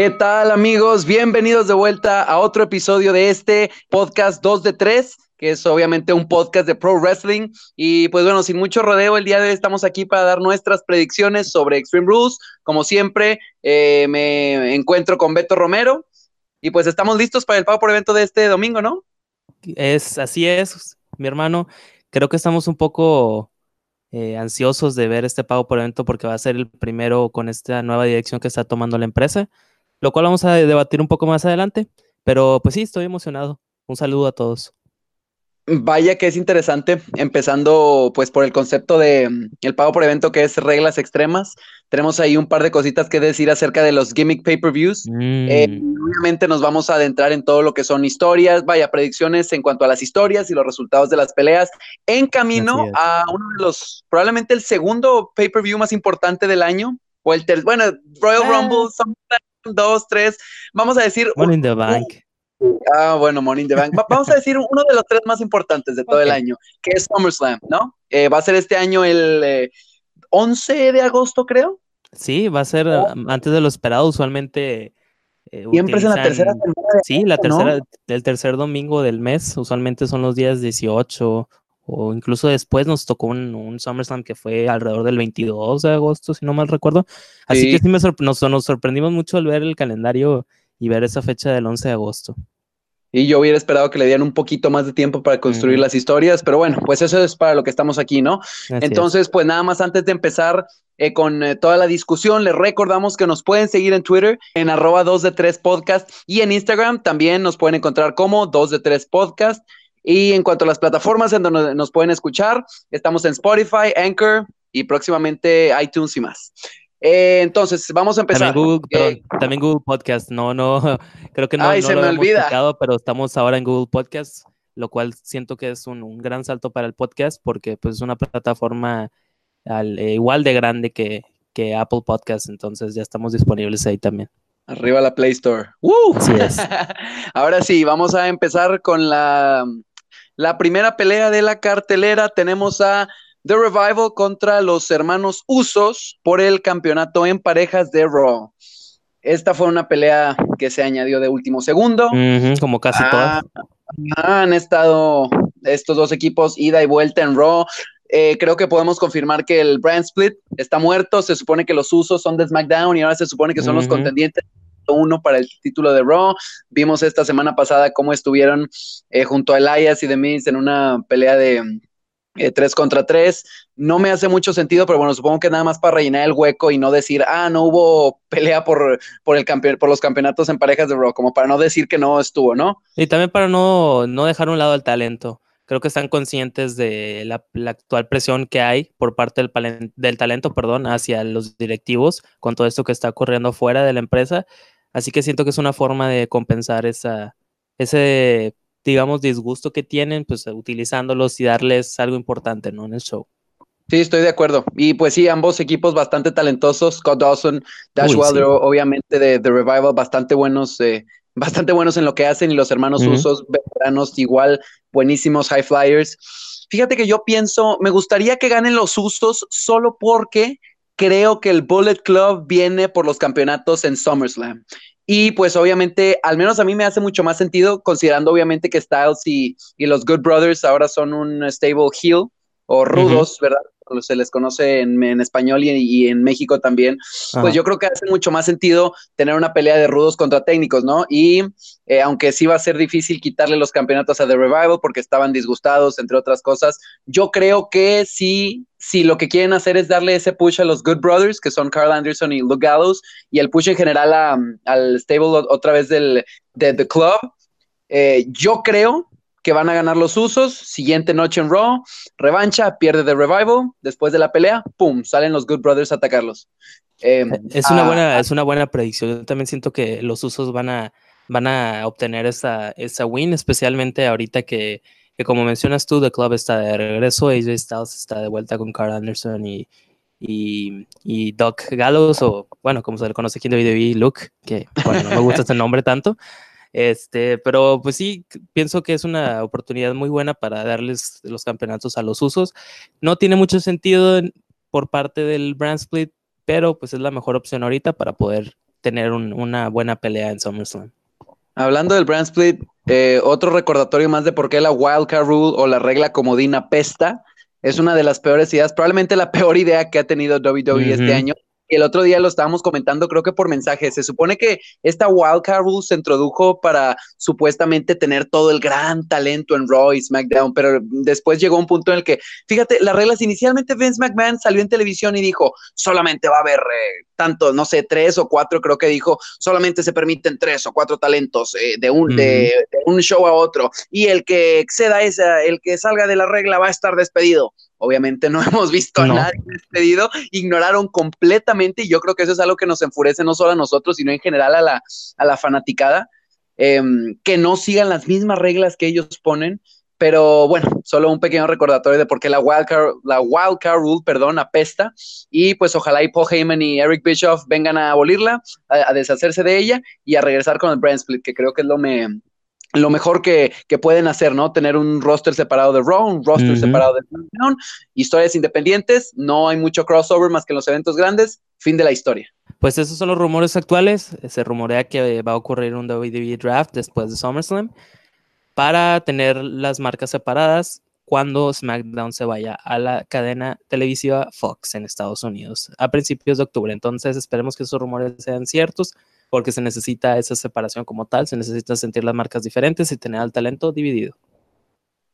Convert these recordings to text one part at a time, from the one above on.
¿Qué tal amigos? Bienvenidos de vuelta a otro episodio de este podcast 2 de 3, que es obviamente un podcast de Pro Wrestling. Y pues bueno, sin mucho rodeo, el día de hoy estamos aquí para dar nuestras predicciones sobre Extreme Rules. Como siempre, eh, me encuentro con Beto Romero y pues estamos listos para el pago por evento de este domingo, ¿no? Es, así es, mi hermano. Creo que estamos un poco eh, ansiosos de ver este pago por evento porque va a ser el primero con esta nueva dirección que está tomando la empresa lo cual vamos a debatir un poco más adelante. Pero pues sí, estoy emocionado. Un saludo a todos. Vaya que es interesante, empezando pues por el concepto de mm, el pago por evento que es reglas extremas. Tenemos ahí un par de cositas que decir acerca de los gimmick pay-per-views. Eh, mm. obviamente nos vamos a adentrar en todo lo que son historias, vaya, predicciones en cuanto a las historias y los resultados de las peleas, en camino a uno de los, probablemente el segundo pay-per-view más importante del año, o el tercer, bueno, Royal ah. Rumble, dos, tres, vamos a decir... Money in the Bank. Ah, bueno, Money in the Bank. vamos a decir uno de los tres más importantes de todo el año, que es SummerSlam, ¿no? Eh, va a ser este año el 11 eh, de agosto, creo. Sí, va a ser oh. antes de lo esperado, usualmente... Eh, Siempre es en la tercera semana. Sí, la tercera, el tercer domingo del mes, usualmente son los días 18 o incluso después nos tocó un, un, SummerSlam que fue alrededor del 22 de agosto, si no mal recuerdo. Así que sí me nos, nos, sorprendimos mucho al ver el calendario y ver esa fecha del 11 de agosto. Y yo hubiera esperado que le dieran un poquito más de tiempo para construir las historias, pero bueno, pues eso es para lo que estamos aquí, ¿no? Entonces, pues nada más antes de empezar eh, con eh, toda la discusión, les recordamos que nos pueden seguir en Twitter en arroba 2 de 3 podcast y en Instagram también nos pueden encontrar como 2 de 3 podcast. Y en cuanto a las plataformas en donde nos pueden escuchar, estamos en Spotify, Anchor y próximamente iTunes y más. Eh, entonces, vamos a empezar. También Google, Podcast. No, no, creo que no, Ay, se lo me olvida. pero estamos ahora en Google Podcast, lo cual siento que es un, gran salto para el podcast porque pues, es una plataforma eh, igual de grande que, que Apple Podcast. Entonces, ya estamos disponibles ahí también. Arriba la Play Store. Ahora sí, vamos a empezar con la la primera pelea de la cartelera tenemos a The Revival contra los hermanos Usos por el campeonato en parejas de Raw. Esta fue una pelea que se añadió de último segundo. como casi ah, todas. Han estado estos dos equipos ida y vuelta en Raw. Eh, creo que podemos confirmar que el brand split está muerto. Se supone que los usos son de SmackDown y ahora se supone que son los contendientes uno para el título de Raw. Vimos esta semana pasada cómo estuvieron eh, junto a Elias y The Miz en una pelea de eh, tres contra tres. No me hace mucho sentido, pero bueno, supongo que nada más para rellenar el hueco y no decir, ah, no hubo pelea por, por, el por los campeonatos en parejas de Raw, como para no decir que no estuvo, ¿no? Y también para no, no dejar un lado el talento creo que están conscientes de la, actual presión que hay por parte del, del, talento perdón, hacia los directivos con todo esto que está ocurriendo fuera de la empresa. Así que siento que es una forma de compensar esa, ese, digamos, disgusto que tienen, pues utilizándolos y darles algo importante, ¿no? En el show. Sí, estoy de acuerdo. Y pues sí, ambos equipos bastante talentosos. Scott Dawson, Dash Wilder, obviamente de The Revival, bastante buenos, eh, bastante buenos en lo que hacen. Y los hermanos Usos, veteranos, igual, buenísimos high flyers. Fíjate que yo pienso, me gustaría que ganen los Usos solo porque creo que el Bullet Club viene por los campeonatos en SummerSlam. Y pues obviamente, al menos a mí me hace mucho más sentido, considerando obviamente que Styles y, y los Good Brothers ahora son un stable heel o rudos, ¿verdad? Se les conoce en, español y, en México también, pues yo creo que hace mucho más sentido tener una pelea de rudos contra técnicos, ¿no? Y eh, aunque sí va a ser difícil quitarle los campeonatos a The Revival porque estaban disgustados, entre otras cosas, yo creo que sí, si lo que quieren hacer es darle ese push a los Good Brothers, que son Carl Anderson y Luke Gallows, y el push en general al stable otra vez del de The Club, eh, yo creo que van a ganar los usos. Siguiente noche en Raw, revancha, pierde de Revival. Después de la pelea, ¡pum! Salen los Good Brothers a atacarlos. Em, es, una ah, buena, ah. es una buena predicción. Yo también siento que los usos van a, van a obtener esa, esa win, especialmente ahorita que, que, como mencionas tú, The Club está de regreso, AJ Styles está de vuelta con Carl Anderson y, y, y, Doc Gallows, o bueno, como se le conoce aquí en WWE, Luke, que bueno, no me gusta este nombre tanto. Este, pero pues sí, pienso que es una oportunidad muy buena para darles los campeonatos a los usos. No tiene mucho sentido por parte del brand split, pero pues es la mejor opción ahorita para poder tener una buena pelea en SummerSlam. Hablando del brand split, eh, otro recordatorio más de por qué la wildcard rule o la regla comodina pesta es una de las peores ideas, probablemente la peor idea que ha tenido WWE este año el otro día lo estábamos comentando, creo que por mensaje. Se supone que esta Wildcard Rule se introdujo para supuestamente tener todo el gran talento en Raw y SmackDown, pero después llegó un punto en el que, fíjate, las reglas inicialmente Vince McMahon salió en televisión y dijo, solamente va a haber eh, tanto, no sé, tres o cuatro, creo que dijo, solamente se permiten tres o cuatro talentos eh, de, un, de, un show a otro, y el que exceda esa, el que salga de la regla va a estar despedido. Obviamente no hemos visto a nadie despedido, ignoraron completamente y yo creo que eso es algo que nos enfurece no solo a nosotros, sino en general a la, a la fanaticada, em, que no sigan las mismas reglas que ellos ponen. Pero bueno, solo un pequeño recordatorio de por qué la wildcard, la wildcard rule, perdón, apesta. Y pues ojalá y Paul Heyman y Eric Bischoff vengan a abolirla, a, deshacerse de ella y a regresar con el brand split, que creo que es lo, me, lo mejor que, pueden hacer, ¿no? Tener un roster separado de Raw, un roster separado de SmackDown, historias independientes, no hay mucho crossover más que en los eventos grandes, fin de la historia. Pues esos son los rumores actuales. Se rumorea que va a ocurrir un WWE draft después de SummerSlam para tener las marcas separadas cuando SmackDown se vaya a la cadena televisiva Fox en Estados Unidos a principios de octubre. Entonces esperemos que esos rumores sean ciertos porque se necesita esa separación como tal, se necesita sentir las marcas diferentes y tener al talento dividido.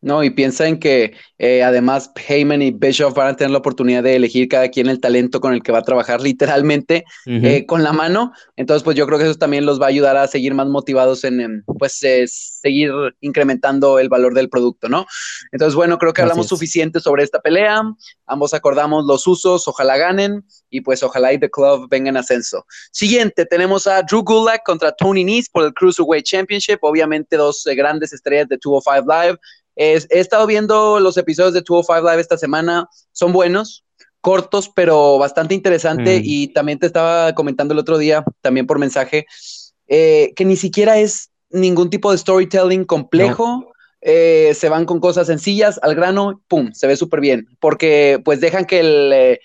No, y piensa en que eh, además Heyman y Bischoff van a tener la oportunidad de elegir cada quien el talento con el que va a trabajar literalmente eh, con la mano. Entonces, pues yo creo que eso también los va a ayudar a seguir más motivados en, pues, eh, seguir incrementando el valor del producto, ¿no? Entonces, bueno, creo que hablamos suficiente sobre esta pelea. Ambos acordamos los usos, ojalá ganen y pues ojalá y The Club venga en ascenso. Siguiente, tenemos a Drew Gulak contra Tony Nese por el Cruiserweight Championship. Obviamente dos grandes estrellas de 205 Live he estado viendo los episodios de 205 Live esta semana, son buenos, cortos, pero bastante interesante. Mm. Y también te estaba comentando el otro día, también por mensaje, eh, que ni siquiera es ningún tipo de storytelling complejo. Eh, se van con cosas sencillas, al grano, pum, se ve súper bien. Porque pues dejan que el, eh,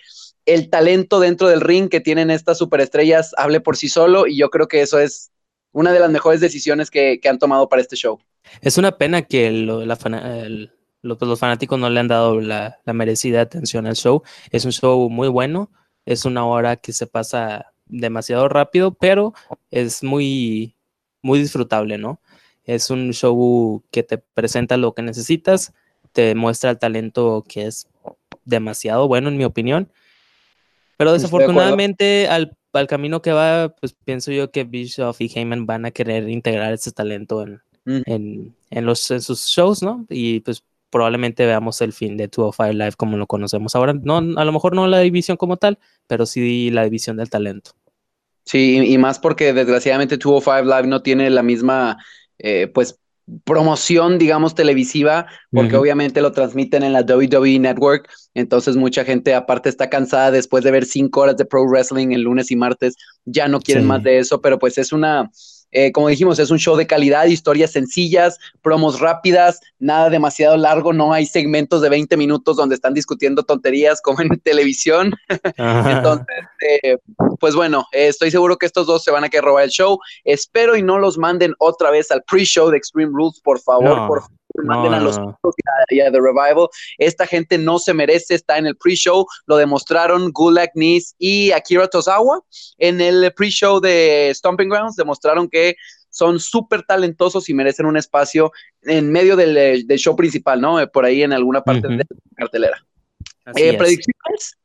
el talento dentro del ring que tienen estas superestrellas hable por sí solo. Y yo creo que eso es una de las mejores decisiones que, han tomado para este show. Es una pena que pues, los fanáticos no le han dado la, merecida atención al show. Es un show muy bueno, es una hora que se pasa demasiado rápido, pero es muy, muy disfrutable, ¿no? Es un show que te presenta lo que necesitas, te muestra el talento que es demasiado bueno, en mi opinión. Pero desafortunadamente, al al camino que va, pues pienso yo que Bischoff y Heyman van a querer integrar ese talento en, en, los, en sus shows, ¿no? Y pues probablemente veamos el fin de 205 Live como lo conocemos ahora. No, a lo mejor no la división como tal, pero sí la división del talento. Sí, y, más porque desgraciadamente 205 Live no tiene la misma, eh, pues, promoción, digamos, televisiva, porque obviamente lo transmiten en la WWE Network, entonces mucha gente aparte está cansada después de ver cinco horas de pro wrestling el lunes y martes, ya no quieren más de eso, pero pues es una, eh, como dijimos, es un show de calidad, historias sencillas, promos rápidas, nada demasiado largo, no hay segmentos de 20 minutos donde están discutiendo tonterías como en televisión. Entonces, eh, pues bueno, eh, estoy seguro que estos dos se van a querer robar el show. Espero y no los manden otra vez al pre-show de Extreme Rules, por favor, por favor manden a los y a, The Revival. Esta gente no se merece estar en el pre-show. Lo demostraron Gulak Nis y Akira Tozawa en el pre-show de Stomping Grounds. Demostraron que son súper talentosos y merecen un espacio en medio del, show principal, ¿no? Por ahí en alguna parte de la cartelera. Eh, ¿Predicciones?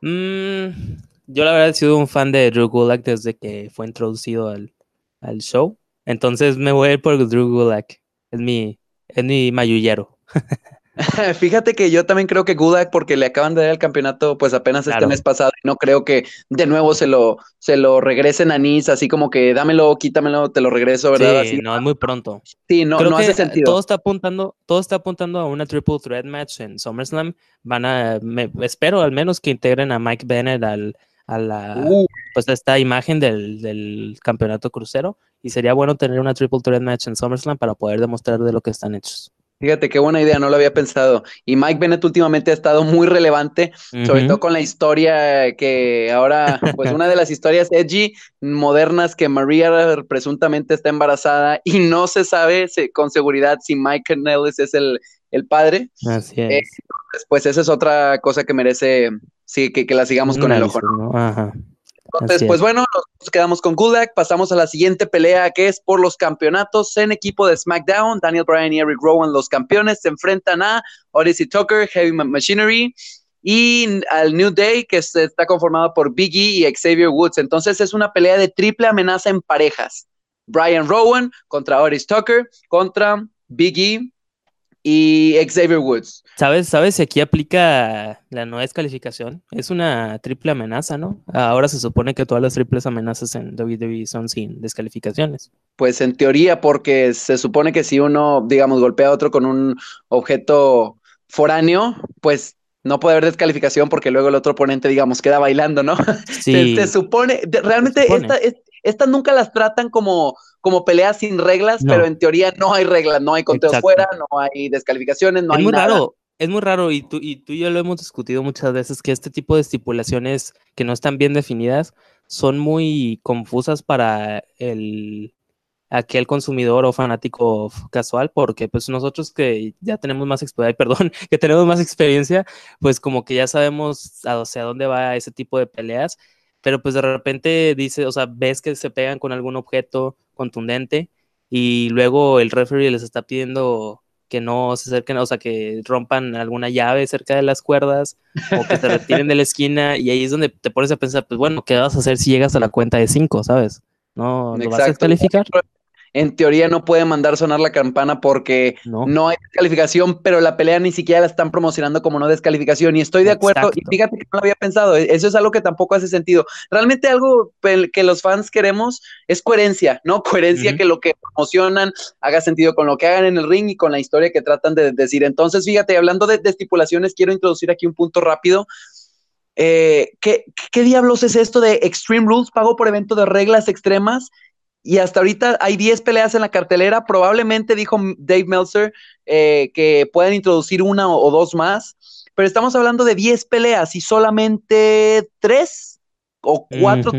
Mm, yo la verdad he sido un fan de Drew Gulak desde que fue introducido al, al show. Entonces me voy a ir por Drew Gulak. Es mi, es mi mayullero. Fíjate que yo también creo que Gudak, porque le acaban de dar el campeonato, pues apenas este mes pasado, y no creo que de nuevo se lo, se lo regresen a Nice, así como que dámelo, quítamelo, te lo regreso, ¿verdad? Sí, no, es muy pronto. Sí, no, no hace sentido. Todo está apuntando, todo está apuntando a una triple threat match en SummerSlam. Van a, espero al menos que integren a Mike Bennett al, a la, uh. pues esta imagen del, del campeonato crucero y sería bueno tener una triple threat match en SummerSlam para poder demostrar de lo que están hechos. Fíjate qué buena idea, no lo había pensado. Y Mike Bennett últimamente ha estado muy relevante, sobre todo con la historia que ahora, pues una de las historias edgy modernas que María presuntamente está embarazada y no se sabe con seguridad si Mike Nellis es el, padre. Así es. Eh, pues esa es otra cosa que merece sí, que, la sigamos con el ojo. Ajá. Entonces, pues bueno, nos quedamos con Gulak, pasamos a la siguiente pelea que es por los campeonatos en equipo de SmackDown. Daniel Bryan y Eric Rowan, los campeones, se enfrentan a Odyssey Tucker, Heavy Machinery y al New Day que está conformado por Biggie y Xavier Woods. Entonces es una pelea de triple amenaza en parejas. Brian Rowan contra Odyssey Tucker contra Biggie y Xavier Woods. ¿Sabes, ¿Sabes si aquí aplica la no descalificación? Es una triple amenaza, ¿no? Ahora se supone que todas las triples amenazas en WWE son sin descalificaciones. Pues en teoría, porque se supone que si uno, digamos, golpea a otro con un objeto foráneo, pues no puede haber descalificación porque luego el otro oponente, digamos, queda bailando, ¿no? Sí. se, supone, realmente estas nunca las tratan como como peleas sin reglas, pero en teoría no hay reglas, no hay conteo fuera, no hay descalificaciones, no es hay muy nada. Raro. Es muy raro y tú, y tú y yo lo hemos discutido muchas veces que este tipo de estipulaciones que no están bien definidas son muy confusas para el aquel consumidor o fanático casual, porque pues nosotros que ya tenemos más experiencia, perdón, que tenemos más experiencia, pues como que ya sabemos hacia dónde va ese tipo de peleas, pero pues de repente dice, o sea, ves que se pegan con algún objeto contundente y luego el referee les está pidiendo que no se acerquen, o sea, que rompan alguna llave cerca de las cuerdas o que se retiren de la esquina y ahí es donde te pones a pensar, pues bueno, ¿qué vas a hacer si llegas a la cuenta de cinco, sabes? ¿No lo vas a descalificar? En teoría no puede mandar sonar la campana porque no. hay descalificación, pero la pelea ni siquiera la están promocionando como no descalificación. Y estoy de acuerdo, y fíjate que no lo había pensado, e-, eso es algo que tampoco hace sentido. Realmente algo que los fans queremos es coherencia, ¿no? Coherencia que lo que promocionan haga sentido con lo que hagan en el ring y con la historia que tratan de decir. Entonces, fíjate, hablando de, estipulaciones, quiero introducir aquí un punto rápido. Eh, ¿qué, ¿Qué diablos es esto de Extreme Rules, pago por evento de reglas extremas? Y hasta ahorita hay 10 peleas en la cartelera. Probablemente dijo Dave Meltzer eh, que pueden introducir una o, dos más. Pero estamos hablando de 10 peleas y solamente 3 o 4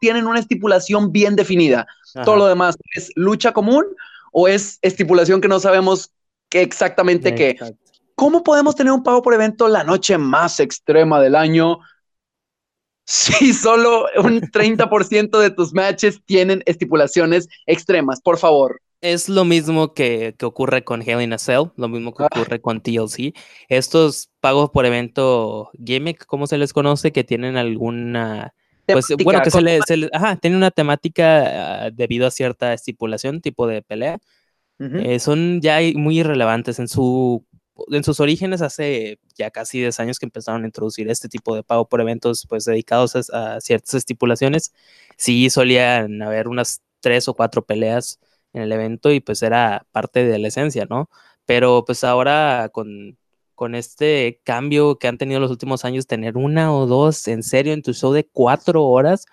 tienen una estipulación bien definida. Todo lo demás es lucha común o es estipulación que no sabemos qué exactamente qué. ¿Cómo podemos tener un pago por evento la noche más extrema del año? Si solo un 30% de tus matches tienen estipulaciones extremas, por favor. Es lo mismo que, ocurre con Hell in a Cell, lo mismo que ah. ocurre con TLC. Estos pagos por evento gimmick, ¿cómo se les conoce? Que tienen alguna... Pues bueno, que se les, Ajá, tienen una temática ah, debido a cierta estipulación, tipo de pelea. Eh, son ya muy irrelevantes en su en sus orígenes hace ya casi 10 años que empezaron a introducir este tipo de pago por eventos pues dedicados a, ciertas estipulaciones. Sí solían haber unas tres o cuatro peleas en el evento y pues era parte de la esencia, ¿no? Pero pues ahora con, con este cambio que han tenido los últimos años, tener una o dos en serio en tu show de cuatro horas,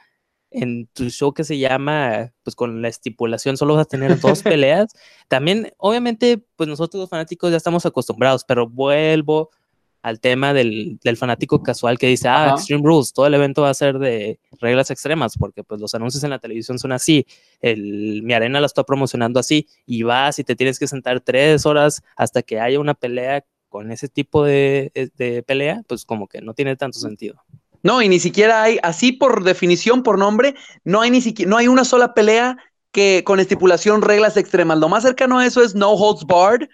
en tu show que se llama, pues con la estipulación, solo vas a tener dos peleas. También, obviamente, pues nosotros los fanáticos ya estamos acostumbrados, pero vuelvo al tema del, fanático casual que dice, ah, Extreme Rules, todo el evento va a ser de reglas extremas, porque pues los anuncios en la televisión son así, el, mi arena la está promocionando así, y vas y te tienes que sentar tres horas hasta que haya una pelea con ese tipo de, de pelea, pues como que no tiene tanto sentido. No, y ni siquiera hay, así por definición, por nombre, no hay ni siquiera, no hay una sola pelea que con estipulación reglas extremas. Lo más cercano a eso es No Holds Barred,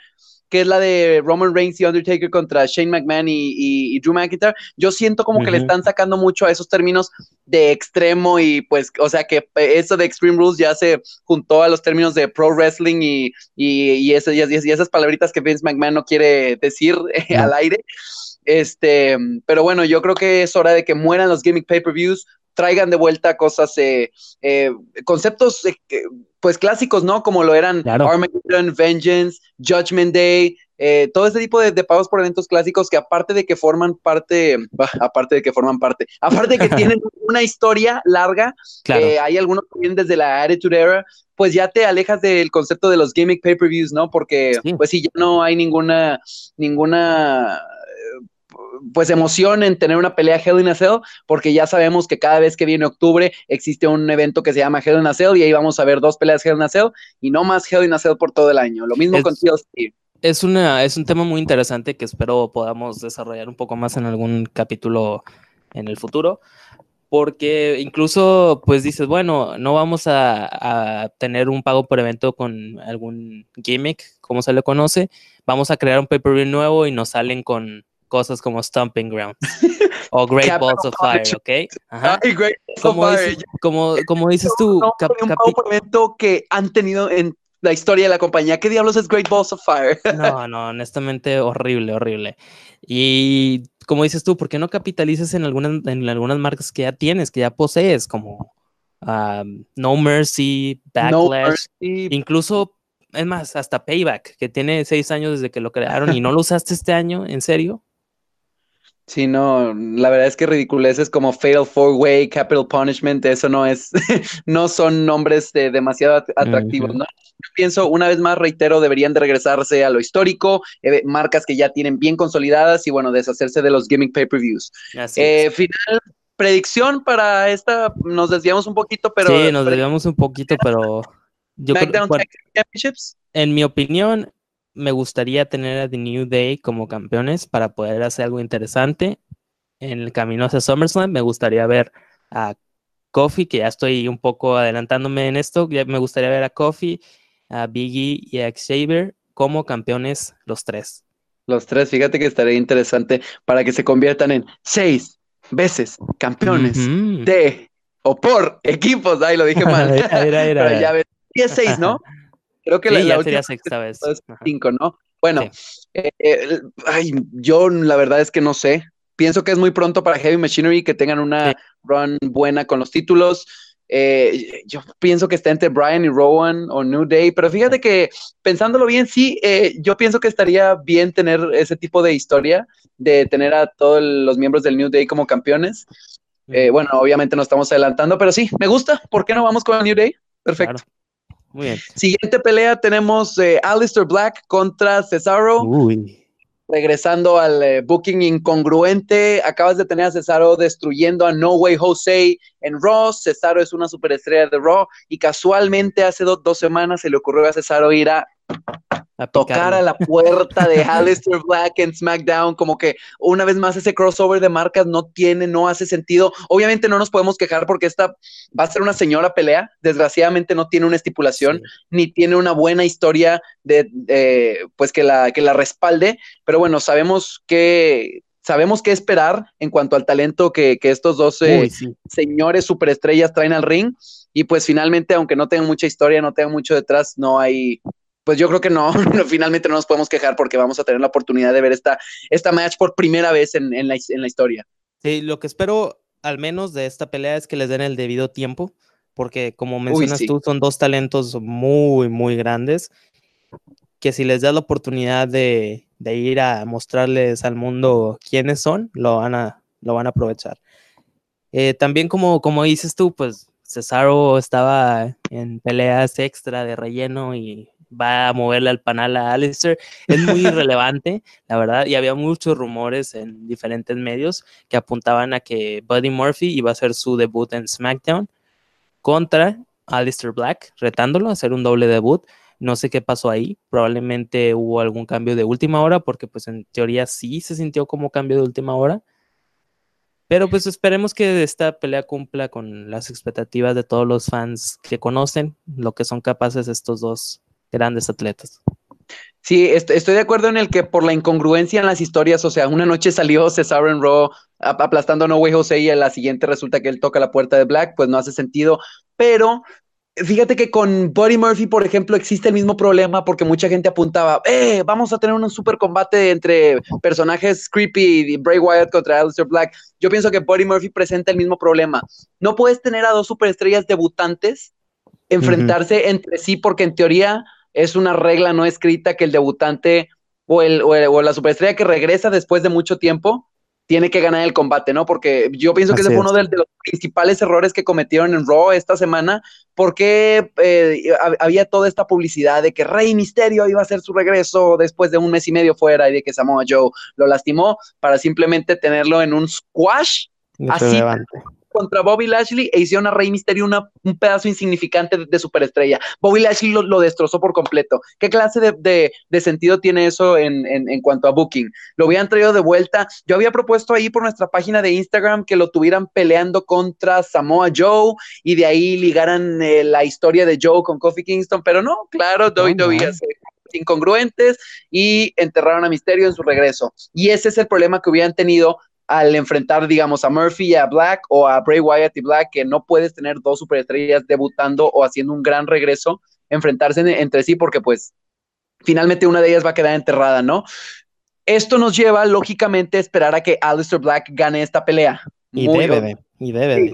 que es la de Roman Reigns y Undertaker contra Shane McMahon y, Drew McIntyre. Yo siento como que le están sacando mucho a esos términos de extremo y pues, o sea que eso de Extreme Rules ya se juntó a los términos de pro wrestling y, y, esas, palabritas que Vince McMahon no quiere decir al aire. Este, pero bueno, yo creo que es hora de que mueran los gimmick pay-per-views, traigan de vuelta cosas, eh, eh, conceptos eh, pues clásicos, ¿no? Como lo eran Armageddon, Vengeance, Judgment Day, eh, todo este tipo de, pagos por eventos clásicos que aparte de que forman parte, aparte de que forman parte, aparte de que tienen una historia larga, eh, hay algunos que vienen desde la Attitude Era, pues ya te alejas del concepto de los gimmick pay-per-views, ¿no? Porque pues sí, ya no hay ninguna, ninguna pues emoción en tener una pelea Hell in a Cell, porque ya sabemos que cada vez que viene octubre existe un evento que se llama Hell in a Cell y ahí vamos a ver dos peleas Hell in a Cell y no más Hell in a Cell por todo el año. Lo mismo con TLC. Es, una, es un tema muy interesante que espero podamos desarrollar un poco más en algún capítulo en el futuro, porque incluso pues dices, bueno, no vamos a, a, tener un pago por evento con algún gimmick, como se le conoce, vamos a crear un pay-per-view nuevo y nos salen con cosas como Stomping Ground o Great Balls of Fire, ¿ok? Ajá. great como, dices, como, como, dices tú, un evento que han tenido en la historia de la compañía. ¿Qué diablos es Great Balls of Fire? no, no, honestamente horrible, horrible. Y como dices tú, ¿por qué no capitalizas en algunas, en algunas marcas que ya tienes, que ya posees, como um, No Mercy, Backlash, incluso, es más, hasta Payback, que tiene seis años desde que lo crearon y no lo usaste este año, ¿en serio? Sí, no, la verdad es que ridiculeces como Fatal Four Way, Capital Punishment, eso no es, no son nombres demasiado atractivos, ¿no? Yo pienso, una vez más, reitero, deberían de regresarse a lo histórico, eh, marcas que ya tienen bien consolidadas y bueno, deshacerse de los gimmick pay-per-views. Eh, final, predicción para esta, nos desviamos un poquito, pero... Sí, nos desviamos un poquito, pero... Yo creo, en mi opinión, me gustaría tener a The New Day como campeones para poder hacer algo interesante. En el camino hacia SummerSlam me gustaría ver a Kofi, que ya estoy un poco adelantándome en esto, me gustaría ver a Kofi, a Biggie y a Xavier como campeones los tres. Los tres, fíjate que estaría interesante para que se conviertan en seis veces campeones de o por equipos. Ahí lo dije mal. Pero ya ves, 10 ¿no? Creo que la, sería sexta vez. cinco, ¿no? Bueno, eh, eh, ay, yo la verdad es que no sé. Pienso que es muy pronto para Heavy Machinery que tengan una run buena con los títulos. Eh, yo pienso que está entre Brian y Rowan o New Day, pero fíjate que pensándolo bien, sí, yo pienso que estaría bien tener ese tipo de historia, de tener a todos los miembros del New Day como campeones. bueno, obviamente no estamos adelantando, pero sí, me gusta. ¿Por qué no vamos con New Day? Perfecto. Muy bien. Siguiente pelea tenemos eh, Alistair Black contra Cesaro. Regresando al eh, booking incongruente, acabas de tener a Cesaro destruyendo a No Way Jose en Raw. Cesaro es una superestrella de Raw y casualmente hace dos semanas se le ocurrió a Cesaro ir a a tocar a la puerta de Aleister Black en SmackDown, como que una vez más ese crossover de marcas no tiene, no hace sentido. Obviamente no nos podemos quejar porque esta va a ser una señora pelea, desgraciadamente no tiene una estipulación, ni tiene una buena historia de, pues que la, que la respalde, pero bueno, sabemos que sabemos qué esperar en cuanto al talento que, estos dos señores superestrellas traen al ring. Y pues finalmente, aunque no tengan mucha historia, no tengan mucho detrás, no hay, pues yo creo que no, finalmente no nos podemos quejar porque vamos a tener la oportunidad de ver esta, esta match por primera vez en, la, historia. Sí, lo que espero al menos de esta pelea es que les den el debido tiempo, porque como mencionas tú, son dos talentos muy, muy grandes, que si les das la oportunidad de, ir a mostrarles al mundo quiénes son, lo van a, lo van a aprovechar. Eh, también como, como dices tú, pues Cesaro estaba en peleas extra de relleno y va a moverle al panal a Alistair. Es muy irrelevante, la verdad, y había muchos rumores en diferentes medios que apuntaban a que Buddy Murphy iba a hacer su debut en SmackDown contra Alistair Black, retándolo a hacer un doble debut. No sé qué pasó ahí, probablemente hubo algún cambio de última hora, porque pues en teoría sí se sintió como cambio de última hora. Pero pues esperemos que esta pelea cumpla con las expectativas de todos los fans que conocen lo que son capaces estos dos grandes atletas. Sí, estoy de acuerdo en el que por la incongruencia en las historias, o sea, una noche salió Cesaro en Raw aplastando a No Way Jose y a la siguiente resulta que él toca la puerta de Black, pues no hace sentido, pero fíjate que con Buddy Murphy, por ejemplo, existe el mismo problema porque mucha gente apuntaba, eh, vamos a tener un super combate entre personajes creepy y Bray Wyatt contra Aleister Black. Yo pienso que Buddy Murphy presenta el mismo problema. No puedes tener a dos superestrellas debutantes enfrentarse entre sí porque en teoría es una regla no escrita que el debutante o, el, o, la superestrella que regresa después de mucho tiempo tiene que ganar el combate, ¿no? Porque yo pienso que ese fue uno de, los principales errores que cometieron en Raw esta semana, porque eh, había toda esta publicidad de que Rey Misterio iba a hacer su regreso después de un mes y medio fuera y de que Samoa Joe lo lastimó para simplemente tenerlo en un squash. Así, contra Bobby Lashley e hicieron a Rey Mysterio un pedazo insignificante de, superestrella. Bobby Lashley lo, destrozó por completo. ¿Qué clase de, sentido tiene eso en, cuanto a booking? Lo habían traído de vuelta. Yo había propuesto ahí por nuestra página de Instagram que lo tuvieran peleando contra Samoa Joe y de ahí ligaran eh, la historia de Joe con Kofi Kingston, pero no, claro, WWE incongruentes y enterraron a Misterio en su regreso. Y ese es el problema que hubieran tenido al enfrentar, digamos, a Murphy y a Black o a Bray Wyatt y Black, que no puedes tener dos superestrellas debutando o haciendo un gran regreso, enfrentarse entre sí, porque pues finalmente una de ellas va a quedar enterrada, ¿no? Esto nos lleva, lógicamente, a esperar a que Aleister Black gane esta pelea. Y debe y debe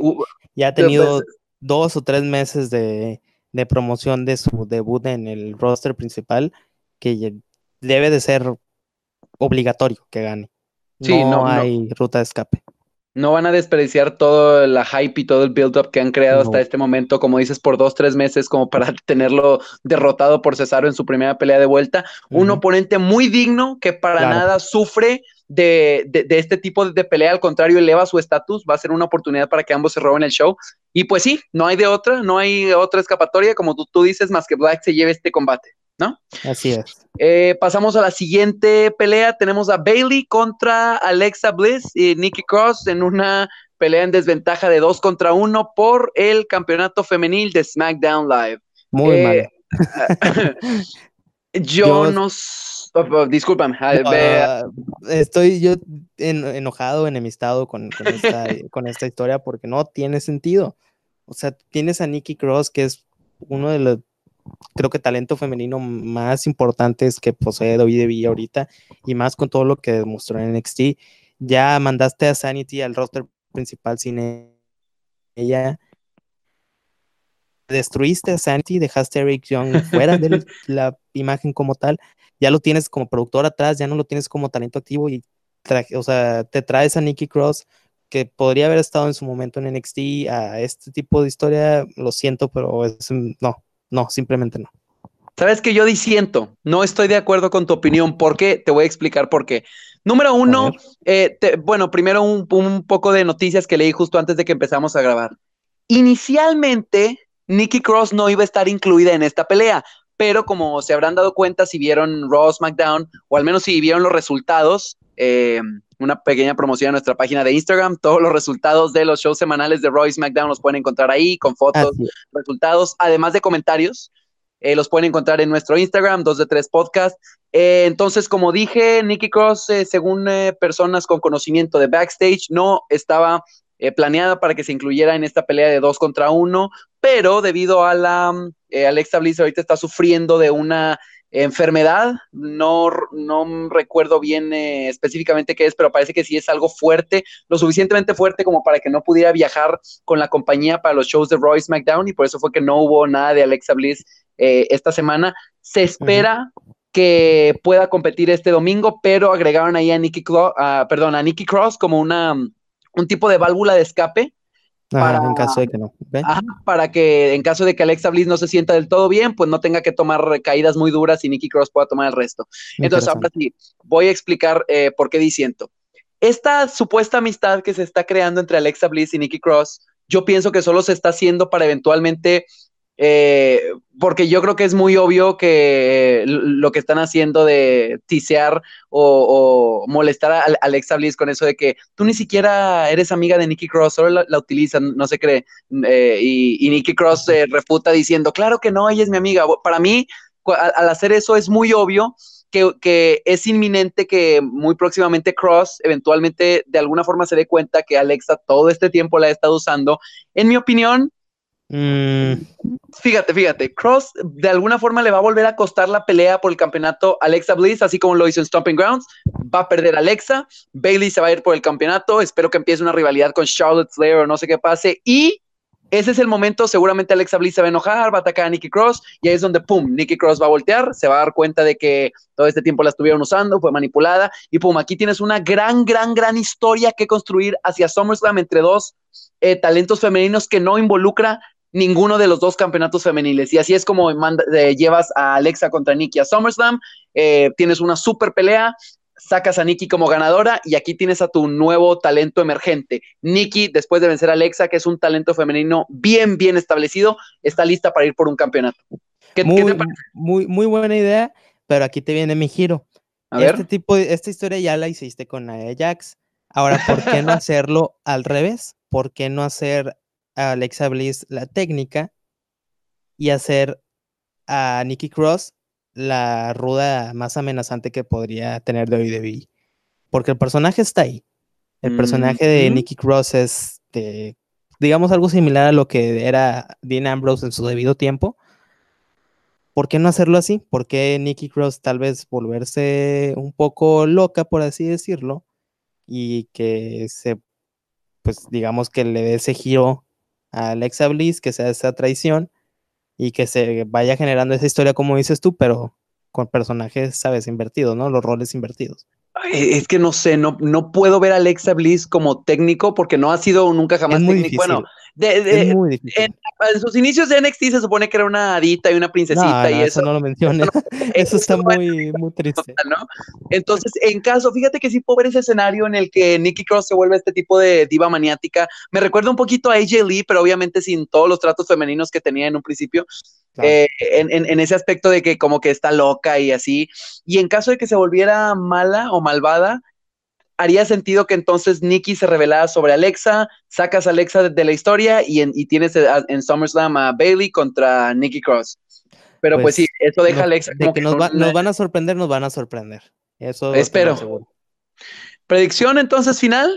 Ya ha tenido dos o tres meses de, de promoción de su debut en el roster principal, que debe de ser obligatorio que gane no, hay ruta de escape. No van a desperdiciar todo la hype y todo el build-up que han creado hasta este momento, como dices, por dos, tres meses, como para tenerlo derrotado por Cesaro en su primera pelea de vuelta. Un oponente muy digno que para nada sufre de, este tipo de pelea, al contrario, eleva su estatus, va a ser una oportunidad para que ambos se roben el show. Y pues sí, no hay de otra, no hay otra escapatoria, como tú, tú dices, más que Black se lleve este combate. ¿No? Así es. Eh, pasamos a la siguiente pelea. Tenemos a Bailey contra Alexa Bliss y Nikki Cross en una pelea en desventaja de dos contra uno por el campeonato femenil de SmackDown Live. Muy eh, mal. yo, no. Oh, oh, discúlpame. Ah, estoy yo enojado, enemistado con, con, esta, con esta historia porque no tiene sentido. O sea, tienes a Nikki Cross, que es uno de los creo que talento femenino más importantes que posee WWE ahorita y más con todo lo que demostró en NXT. Ya mandaste a Sanity al roster principal sin ella. Destruiste a Sanity, dejaste a Eric Young fuera de la imagen como tal. Ya lo tienes como productor atrás, ya no lo tienes como talento activo y o sea, te traes a Nikki Cross que podría haber estado en su momento en NXT a este tipo de historia, lo siento, pero es, no, no, simplemente no. Sabes que yo disiento, no estoy de acuerdo con tu opinión. ¿Por qué? Te voy a explicar por qué. Número uno, eh, bueno, primero un, poco de noticias que leí justo antes de que empezamos a grabar. Inicialmente, Nikki Cross no iba a estar incluida en esta pelea, pero como se habrán dado cuenta si vieron Raw SmackDown, o al menos si vieron los resultados, eh, una pequeña promoción a nuestra página de Instagram. Todos los resultados de los shows semanales de Roy SmackDown los pueden encontrar ahí con fotos, resultados, además de comentarios. Eh, los pueden encontrar en nuestro Instagram, 2 de 3 Podcast. Eh, entonces, como dije, Nikki Cross, eh, según personas con conocimiento de backstage, no estaba planeada para que se incluyera en esta pelea de dos contra uno, pero debido a la Alexa Bliss ahorita está sufriendo de una enfermedad, no, no recuerdo bien eh, específicamente qué es, pero parece que sí es algo fuerte, lo suficientemente fuerte como para que no pudiera viajar con la compañía para los shows de Royce McDown y por eso fue que no hubo nada de Alexa Bliss eh, esta semana. Se espera que pueda competir este domingo, pero agregaron ahí a Nikki, perdón, a Nikki Cross como una, un tipo de válvula de escape para, en caso de que no. para que en caso de que Alexa Bliss no se sienta del todo bien, pues no tenga que tomar caídas muy duras y Nikki Cross pueda tomar el resto. Entonces, ahora sí, voy a explicar eh, por qué diciendo. Esta supuesta amistad que se está creando entre Alexa Bliss y Nikki Cross, yo pienso que solo se está haciendo para eventualmente eh, porque yo creo que es muy obvio que lo que están haciendo de tisear o, molestar a Alexa Bliss con eso de que tú ni siquiera eres amiga de Nikki Cross, solo la, utilizan, no se cree. Eh, y, y, Nikki Cross se refuta diciendo, claro que no, ella es mi amiga. Para mí, al, hacer eso es muy obvio que, que, es inminente que muy próximamente Cross eventualmente de alguna forma se dé cuenta que Alexa todo este tiempo la ha estado usando. En mi opinión, Mm. Fíjate, fíjate, Cross de alguna forma le va a volver a costar la pelea por el campeonato Alexa Bliss, así como lo hizo en Stomping Grounds. Va a perder Alexa, Bailey se va a ir por el campeonato. Espero que empiece una rivalidad con Charlotte Flair o no sé qué pase. Y ese es el momento, seguramente Alexa Bliss se va a enojar, va a atacar a Nikki Cross y ahí es donde, pum, Nikki Cross va a voltear, se va a dar cuenta de que todo este tiempo la estuvieron usando, fue manipulada y pum, aquí tienes una gran, gran, gran historia que construir hacia SummerSlam entre dos eh, talentos femeninos que no involucra ninguno de los dos campeonatos femeniles. Y así es como llevas a Alexa contra Nikki a SummerSlam, eh, tienes una super pelea, sacas a Nikki como ganadora y aquí tienes a tu nuevo talento emergente. Nikki, después de vencer a Alexa, que es un talento femenino bien, bien establecido, está lista para ir por un campeonato. muy, muy, buena idea, pero aquí te viene mi giro. este tipo, esta historia ya la hiciste con Ajax. Ahora, ¿por qué no hacerlo al revés? ¿Por qué no hacer a Alexa Bliss la técnica y hacer a Nikki Cross la ruda más amenazante que podría tener de WWE. Porque el personaje está ahí. El personaje de Nikki Cross es, digamos, algo similar a lo que era Dean Ambrose en su debido tiempo. ¿Por qué no hacerlo así? ¿Por qué Nikki Cross tal vez volverse un poco loca, por así decirlo? Y que se, pues digamos que le dé ese giro a Alexa Bliss, que sea esa traición y que se vaya generando esa historia como dices tú, pero con personajes, sabes, invertidos, ¿no? Los roles invertidos. Es que no sé, no, no puedo ver a Alexa Bliss como técnico porque no ha sido nunca jamás técnico. Bueno, de, en, sus inicios de NXT se supone que era una adita y una princesita y eso. no lo menciones. eso está muy, muy triste. Entonces, en caso, fíjate que sí ver ese escenario en el que Nikki Cross se vuelve este tipo de diva maniática. Me recuerda un poquito a AJ Lee, pero obviamente sin todos los tratos femeninos que tenía en un principio. Eh, en, en, ese aspecto de que como que está loca y así. Y en caso de que se volviera mala o malvada, haría sentido que entonces Nikki se revelara sobre Alexa, sacas a Alexa de, la historia y, tienes en SummerSlam a Bailey contra Nikki Cross. Pero pues, sí, eso deja a Alexa. De que, nos, van a sorprender, nos van a sorprender. Eso espero. ¿Predicción entonces final?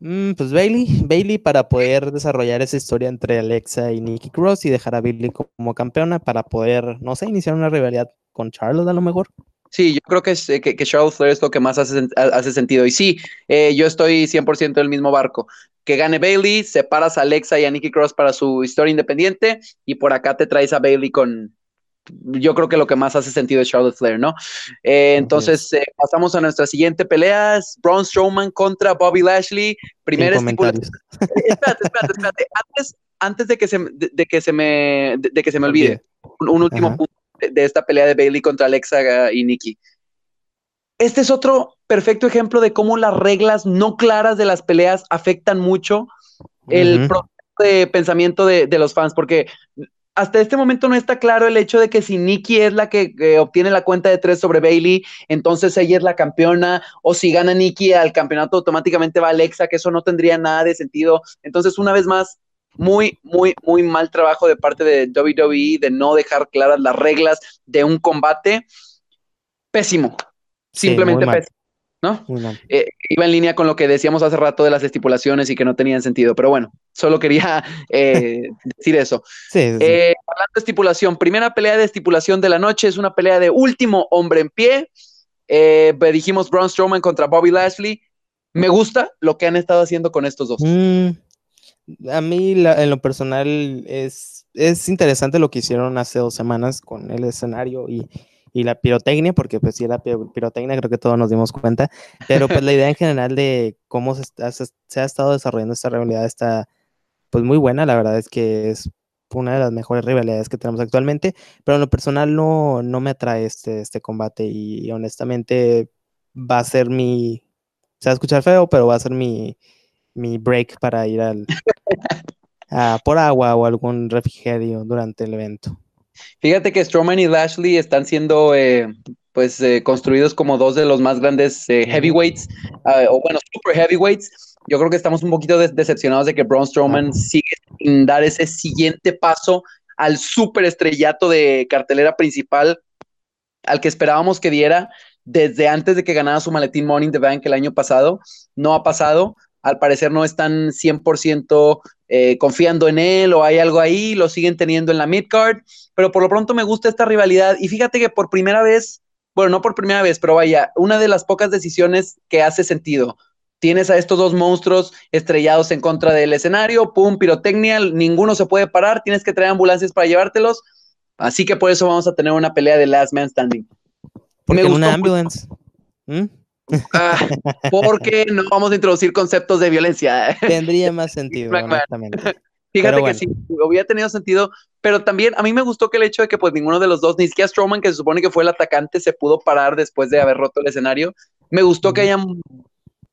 Mm, pues Bailey, Bailey para poder desarrollar esa historia entre Alexa y Nikki Cross y dejar a Bailey como campeona para poder, no sé, iniciar una rivalidad con Charlotte a lo mejor. Sí, yo creo que, es, que, que Charlotte Flair es lo que más hace, hace sentido. Y sí, eh, yo estoy 100% del mismo barco. Que gane Bailey, separas a Alexa y a Nikki Cross para su historia independiente y por acá te traes a Bailey con... Yo creo que lo que más hace sentido es Charlotte Flair, ¿no? Eh, entonces, eh, pasamos a nuestra siguiente pelea. Braun Strowman contra Bobby Lashley. Primera estipulación. espérate, espérate, espérate. Antes, antes de, que se, de, que se me, de, que se me olvide, un, último punto de, esta pelea de Bailey contra Alexa y Nikki. Este es otro perfecto ejemplo de cómo las reglas no claras de las peleas afectan mucho el proceso de pensamiento de, los fans, porque hasta este momento no está claro el hecho de que si Nikki es la que, obtiene la cuenta de tres sobre Bailey, entonces ella es la campeona, o si gana Nikki al campeonato automáticamente va Alexa, que eso no tendría nada de sentido. Entonces, una vez más, muy, muy, muy mal trabajo de parte de WWE de no dejar claras las reglas de un combate. Pésimo, simplemente pésimo. ¿no? Eh, iba en línea con lo que decíamos hace rato de las estipulaciones y que no tenían sentido, pero bueno, solo quería eh, decir eso. Eh, hablando de estipulación, primera pelea de estipulación de la noche es una pelea de último hombre en pie. dijimos Braun Strowman contra Bobby Lashley. Me gusta lo que han estado haciendo con estos dos. Mm, a mí en lo personal es, es interesante lo que hicieron hace dos semanas con el escenario y, y la pirotecnia, porque pues sí, la pirotecnia creo que todos nos dimos cuenta, pero pues la idea en general de cómo se, se, ha estado desarrollando esta rivalidad está pues muy buena, la verdad es que es una de las mejores rivalidades que tenemos actualmente, pero en lo personal no, no me atrae este, este combate y honestamente va a ser mi, se va a escuchar feo, pero va a ser mi, mi break para ir al por agua o algún refrigerio durante el evento. Fíjate que Strowman y Lashley están siendo eh, pues eh, construidos como dos de los más grandes eh, heavyweights ah, o bueno super heavyweights. Yo creo que estamos un poquito decepcionados de que Braun Strowman sigue sin dar ese siguiente paso al super estrellato de cartelera principal al que esperábamos que diera desde antes de que ganara su maletín Morning the Bank el año pasado. No ha pasado al parecer no están 100% eh, confiando en él o hay algo ahí, lo siguen teniendo en la midcard, pero por lo pronto me gusta esta rivalidad y fíjate que por primera vez, bueno, no por primera vez, pero vaya, una de las pocas decisiones que hace sentido. tienes a estos dos monstruos estrellados en contra del escenario, pum, pirotecnia, ninguno se puede parar, tienes que traer ambulancias para llevártelos. Así que por eso vamos a tener una pelea de Last Man Standing. ¿Por una ambulance? ¿Mm? Ah, porque no vamos a introducir conceptos de violencia. Tendría más sentido, honestamente. Fíjate que sí, hubiera tenido sentido, pero también a mí me gustó que el hecho de que pues ninguno de los dos, ni siquiera Strowman, que se supone que fue el atacante, se pudo parar después de haber roto el escenario. Me gustó que hayan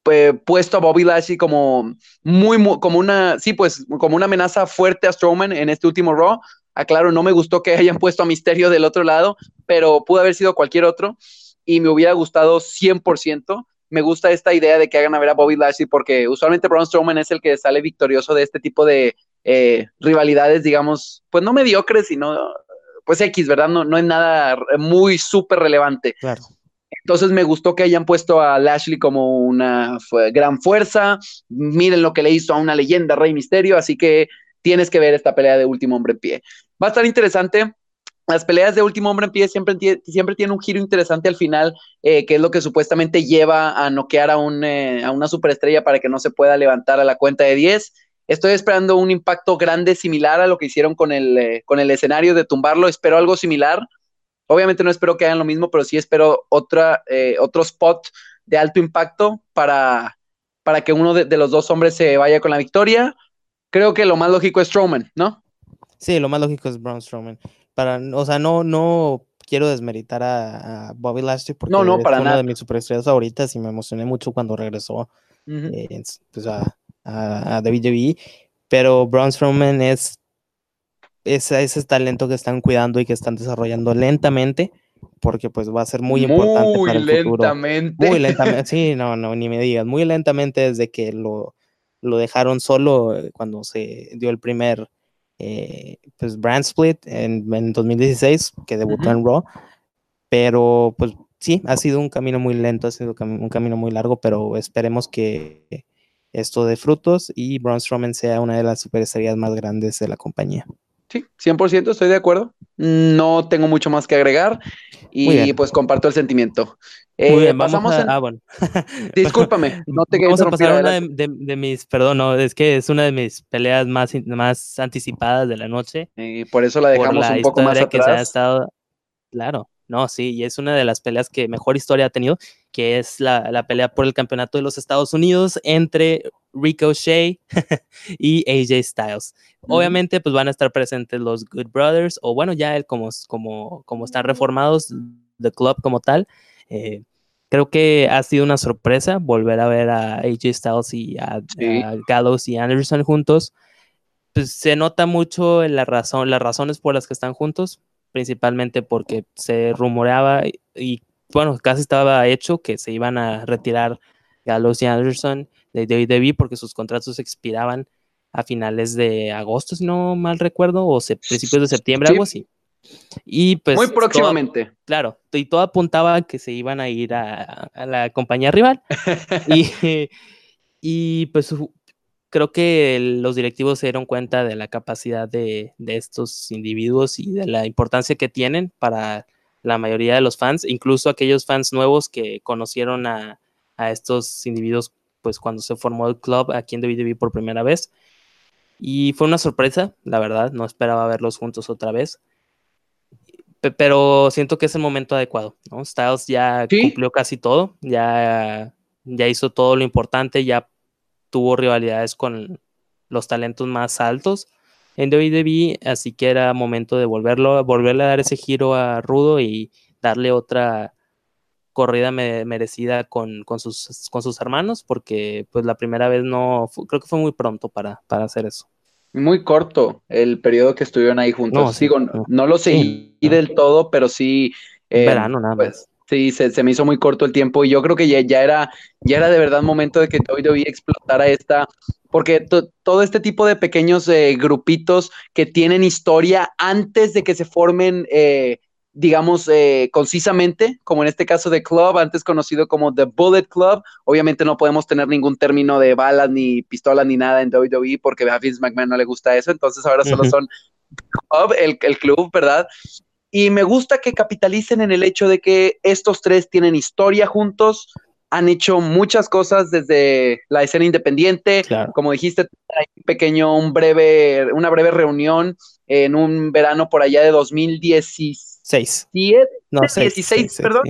pues, puesto a Bobby Lashley como muy, como una, sí, pues como una amenaza fuerte a Strowman en este último Raw. Aclaro, no me gustó que hayan puesto a Misterio del otro lado, pero pudo haber sido cualquier otro y me hubiera gustado 100%. Me gusta esta idea de que hagan a ver a Bobby Lashley porque usualmente Braun Strowman es el que sale victorioso de este tipo de eh, rivalidades, digamos, pues no mediocres, sino pues X, ¿verdad? No, no es nada muy súper relevante. Claro. Entonces me gustó que hayan puesto a Lashley como una gran fuerza. Miren lo que le hizo a una leyenda, Rey Misterio, así que tienes que ver esta pelea de último hombre en pie. Va a estar interesante. Las peleas de último hombre en pie siempre, siempre tienen un giro interesante al final, eh, que es lo que supuestamente lleva a noquear a, un, eh, a una superestrella para que no se pueda levantar a la cuenta de 10. Estoy esperando un impacto grande similar a lo que hicieron con el, eh, con el escenario de tumbarlo. Espero algo similar. Obviamente no espero que hagan lo mismo, pero sí espero otra, eh, otro spot de alto impacto para, para que uno de, los dos hombres se vaya con la victoria. Creo que lo más lógico es Strowman, ¿no? Sí, lo más lógico es Braun Strowman. Para, o sea, no, no quiero desmeritar a, Bobby Lashley porque no, no, es una de mis superestrellas favoritas y me emocioné mucho cuando regresó eh, pues a, a, a WWE. Pero Braun Strowman es ese, ese talento que están cuidando y que están desarrollando lentamente, porque pues va a ser muy, importante para el lentamente. futuro. Muy lentamente. Sí, no, no, ni me digas. Muy lentamente desde que lo, lo dejaron solo eh, cuando se dio el primer eh, pues brand split en, en 2016, que debutó en Raw. Pero pues sí, ha sido un camino muy lento, ha sido un camino muy largo, pero esperemos que esto dé frutos y Braun Strowman sea una de las superestrellas más grandes de la compañía. Sí, 100% estoy de acuerdo. No tengo mucho más que agregar y pues comparto el sentimiento. Eh, pasamos a, ah, bueno. Discúlpame, no te Vamos a pasar a una de, mis, perdón, no, es que es una de mis peleas más, más anticipadas de la noche. Y por eso la dejamos un poco más atrás. Que se ha estado, claro, no, sí, y es una de las peleas que mejor historia ha tenido, que es la, la pelea por el campeonato de los Estados Unidos entre Ricochet y AJ Styles. Obviamente, pues van a estar presentes los Good Brothers, o bueno, ya el, como, como, como están reformados, The Club como tal. Eh, creo que ha sido una sorpresa volver a ver a AJ Styles y a, Gallows y Anderson juntos. Pues se nota mucho la razón, las razones por las que están juntos, principalmente porque se rumoreaba y, bueno, casi estaba hecho que se iban a retirar Gallows y Anderson de WWE porque sus contratos expiraban a finales de agosto, si no mal recuerdo, o principios de septiembre, algo así. Y pues. Muy próximamente. claro, y todo apuntaba a que se iban a ir a, la compañía rival. y, y pues creo que los directivos se dieron cuenta de la capacidad de, estos individuos y de la importancia que tienen para la mayoría de los fans, incluso aquellos fans nuevos que conocieron a, estos individuos pues cuando se formó el club aquí en WWE por primera vez. Y fue una sorpresa, la verdad, no esperaba verlos juntos otra vez. Pero siento que es el momento adecuado, ¿no? Styles ya cumplió casi todo, ya, ya hizo todo lo importante, ya tuvo rivalidades con los talentos más altos en WWE, así que era momento de volverlo, volverle a dar ese giro a Rudo y darle otra corrida merecida con, con, sus, con sus hermanos, porque pues la primera vez no, creo que fue muy pronto para, para hacer eso. Muy corto el periodo que estuvieron ahí juntos. No, Sigo, no, lo seguí del todo, pero sí. Eh, Verano nada pues. Sí, se, me hizo muy corto el tiempo y yo creo que ya, ya, era, ya era de verdad momento de que WWE explotara esta, porque todo este tipo de pequeños eh, grupitos que tienen historia antes de que se formen, eh, digamos, eh, concisamente, como en este caso de Club, antes conocido como The Bullet Club, obviamente no podemos tener ningún término de balas ni pistolas ni nada en WWE porque a Vince McMahon no le gusta eso, entonces ahora solo son Club, el, el club, ¿verdad? Y me gusta que capitalicen en el hecho de que estos tres tienen historia juntos, han hecho muchas cosas desde la escena independiente. Como dijiste, hay un pequeño, un breve, una breve reunión en un verano por allá de 2016. No, 16, perdón.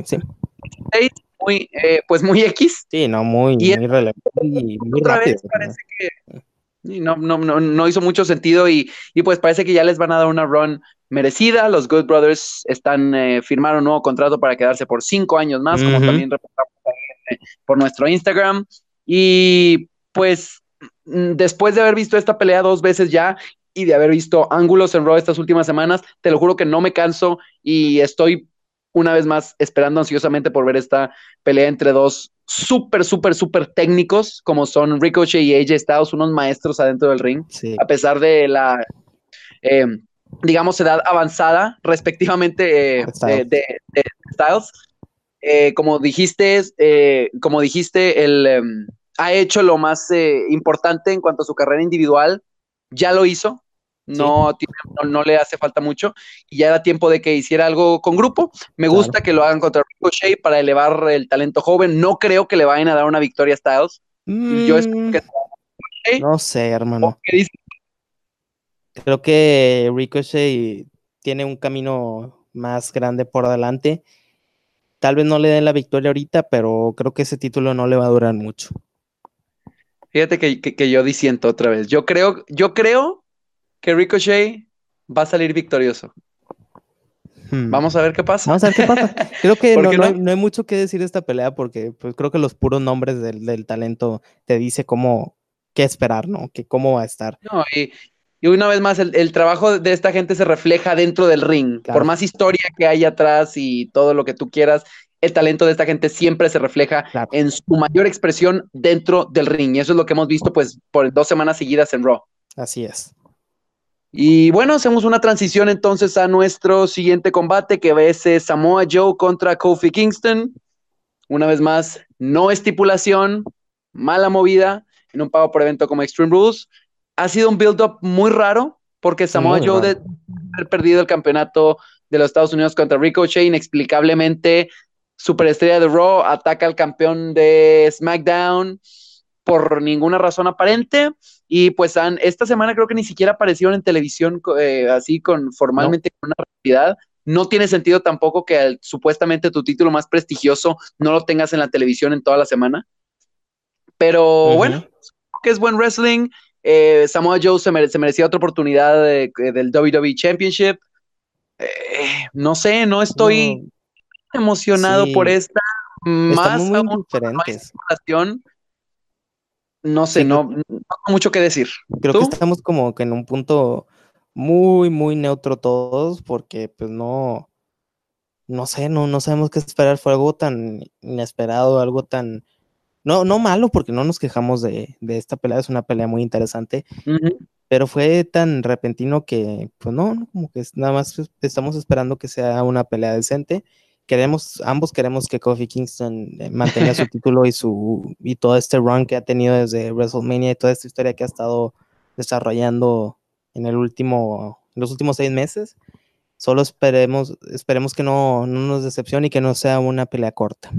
muy, eh, pues muy X. Sí, no, muy, muy relevante otra Vez parece que no, no, no, no hizo mucho sentido y, y, pues parece que ya les van a dar una run merecida. Los Good Brothers están eh, firmaron un nuevo contrato para quedarse por cinco años más, como también reportamos eh, por nuestro Instagram. Y pues mm, después de haber visto esta pelea dos veces ya y de haber visto ángulos en Raw estas últimas semanas, te lo juro que no me canso y estoy una vez más esperando ansiosamente por ver esta pelea entre dos súper, súper, súper técnicos como son Ricochet y AJ Styles, unos maestros adentro del ring, a pesar de la eh, digamos, edad avanzada, respectivamente, eh, de, Styles. Eh, como dijiste, eh, como dijiste, él em, ha hecho lo más importante en cuanto a su carrera individual. Ya lo hizo, no, no, le hace falta mucho y ya era tiempo de que hiciera algo con grupo. Me gusta que lo hagan contra Ricochet para elevar el talento joven. No creo que le vayan a dar una victoria a Styles. Yo espero que mm, no sé, hermano. Creo que Ricochet tiene un camino más grande por adelante. Tal vez no le den la victoria ahorita, pero creo que ese título no le va a durar mucho. Fíjate que, yo disiento otra vez. Yo creo, yo creo que Ricochet va a salir victorioso. Hmm. Vamos a ver qué pasa. Vamos a ver qué pasa. Creo que no, hay, mucho que decir de esta pelea porque pues, creo que los puros nombres del, del talento te dice cómo qué esperar, ¿no? Que cómo va a estar. No, y, y una vez más, el, trabajo de esta gente se refleja dentro del ring. Por más historia que hay atrás y todo lo que tú quieras, el talento de esta gente siempre se refleja en su mayor expresión dentro del ring. Y eso es lo que hemos visto pues por dos semanas seguidas en Raw. Así es. Y bueno, hacemos una transición entonces a nuestro siguiente combate que es eh, Samoa Joe contra Kofi Kingston. Una vez más, no estipulación, mala movida en un pago por evento como Extreme Rules ha sido un build-up muy raro, porque Samoa Joe, de haber perdido el campeonato de los Estados Unidos contra Ricochet, inexplicablemente, superestrella de Raw ataca al campeón de SmackDown por ninguna razón aparente. Y pues han, esta semana creo que ni siquiera aparecieron en televisión eh, así con formalmente con una realidad. No tiene sentido tampoco que supuestamente tu título más prestigioso no lo tengas en la televisión en toda la semana. Pero bueno, que es buen wrestling. Eh, Samoa Joe se, merecía otra oportunidad del WWE Championship. Eh, no sé, no estoy emocionado por esta. Más muy diferentes. No sé, no, no, mucho que decir. Creo que estamos como que en un punto muy, muy neutro todos, porque pues no, no sé, no, no sabemos qué esperar. Fue algo tan inesperado, algo tan no, no malo, porque no nos quejamos de, esta pelea, es una pelea muy interesante, pero fue tan repentino que, pues no, como que nada más estamos esperando que sea una pelea decente. Queremos, ambos queremos que Kofi Kingston eh, mantenga su título y su y todo este run que ha tenido desde WrestleMania y toda esta historia que ha estado desarrollando en el último, en los últimos seis meses. Solo esperemos, esperemos que no, no nos decepcione y que no sea una pelea corta.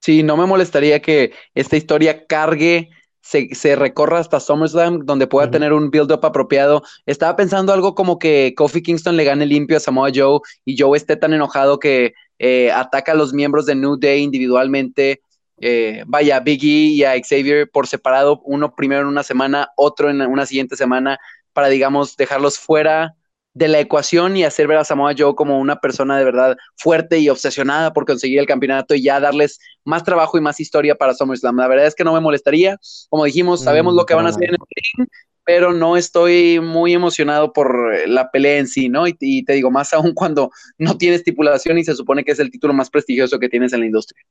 Sí, no me molestaría que esta historia cargue, se, recorra hasta SummerSlam, donde pueda tener un build-up apropiado. Estaba pensando algo como que Kofi Kingston le gane limpio a Samoa Joe y Joe esté tan enojado que eh, ataca a los miembros de New Day individualmente. Eh, vaya, Big E y a Xavier por separado, uno primero en una semana, otro en una siguiente semana, para, digamos, dejarlos fuera de la ecuación y hacer ver a Samoa Joe como una persona de verdad fuerte y obsesionada por conseguir el campeonato y ya darles más trabajo y más historia para SummerSlam. La verdad es que no me molestaría. Como dijimos, mm, sabemos lo que van a hacer en el ring, pero no estoy muy emocionado por la pelea en sí, ¿no? Y, te digo, más aún cuando no tiene estipulación y se supone que es el título más prestigioso que tienes en la industria.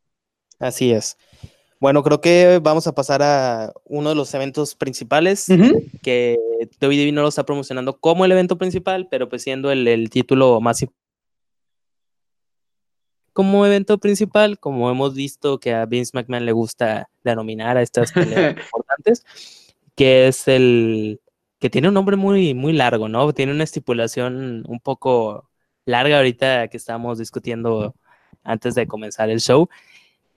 Así es. Bueno, creo que vamos a pasar a uno de los eventos principales, que WWE no lo está promocionando como el evento principal, pero pues siendo el, título más como evento principal, como hemos visto que a Vince McMahon le gusta denominar a estas peleas importantes, que es el que tiene un nombre muy, muy largo, ¿no? Tiene una estipulación un poco larga ahorita que estábamos discutiendo antes de comenzar el show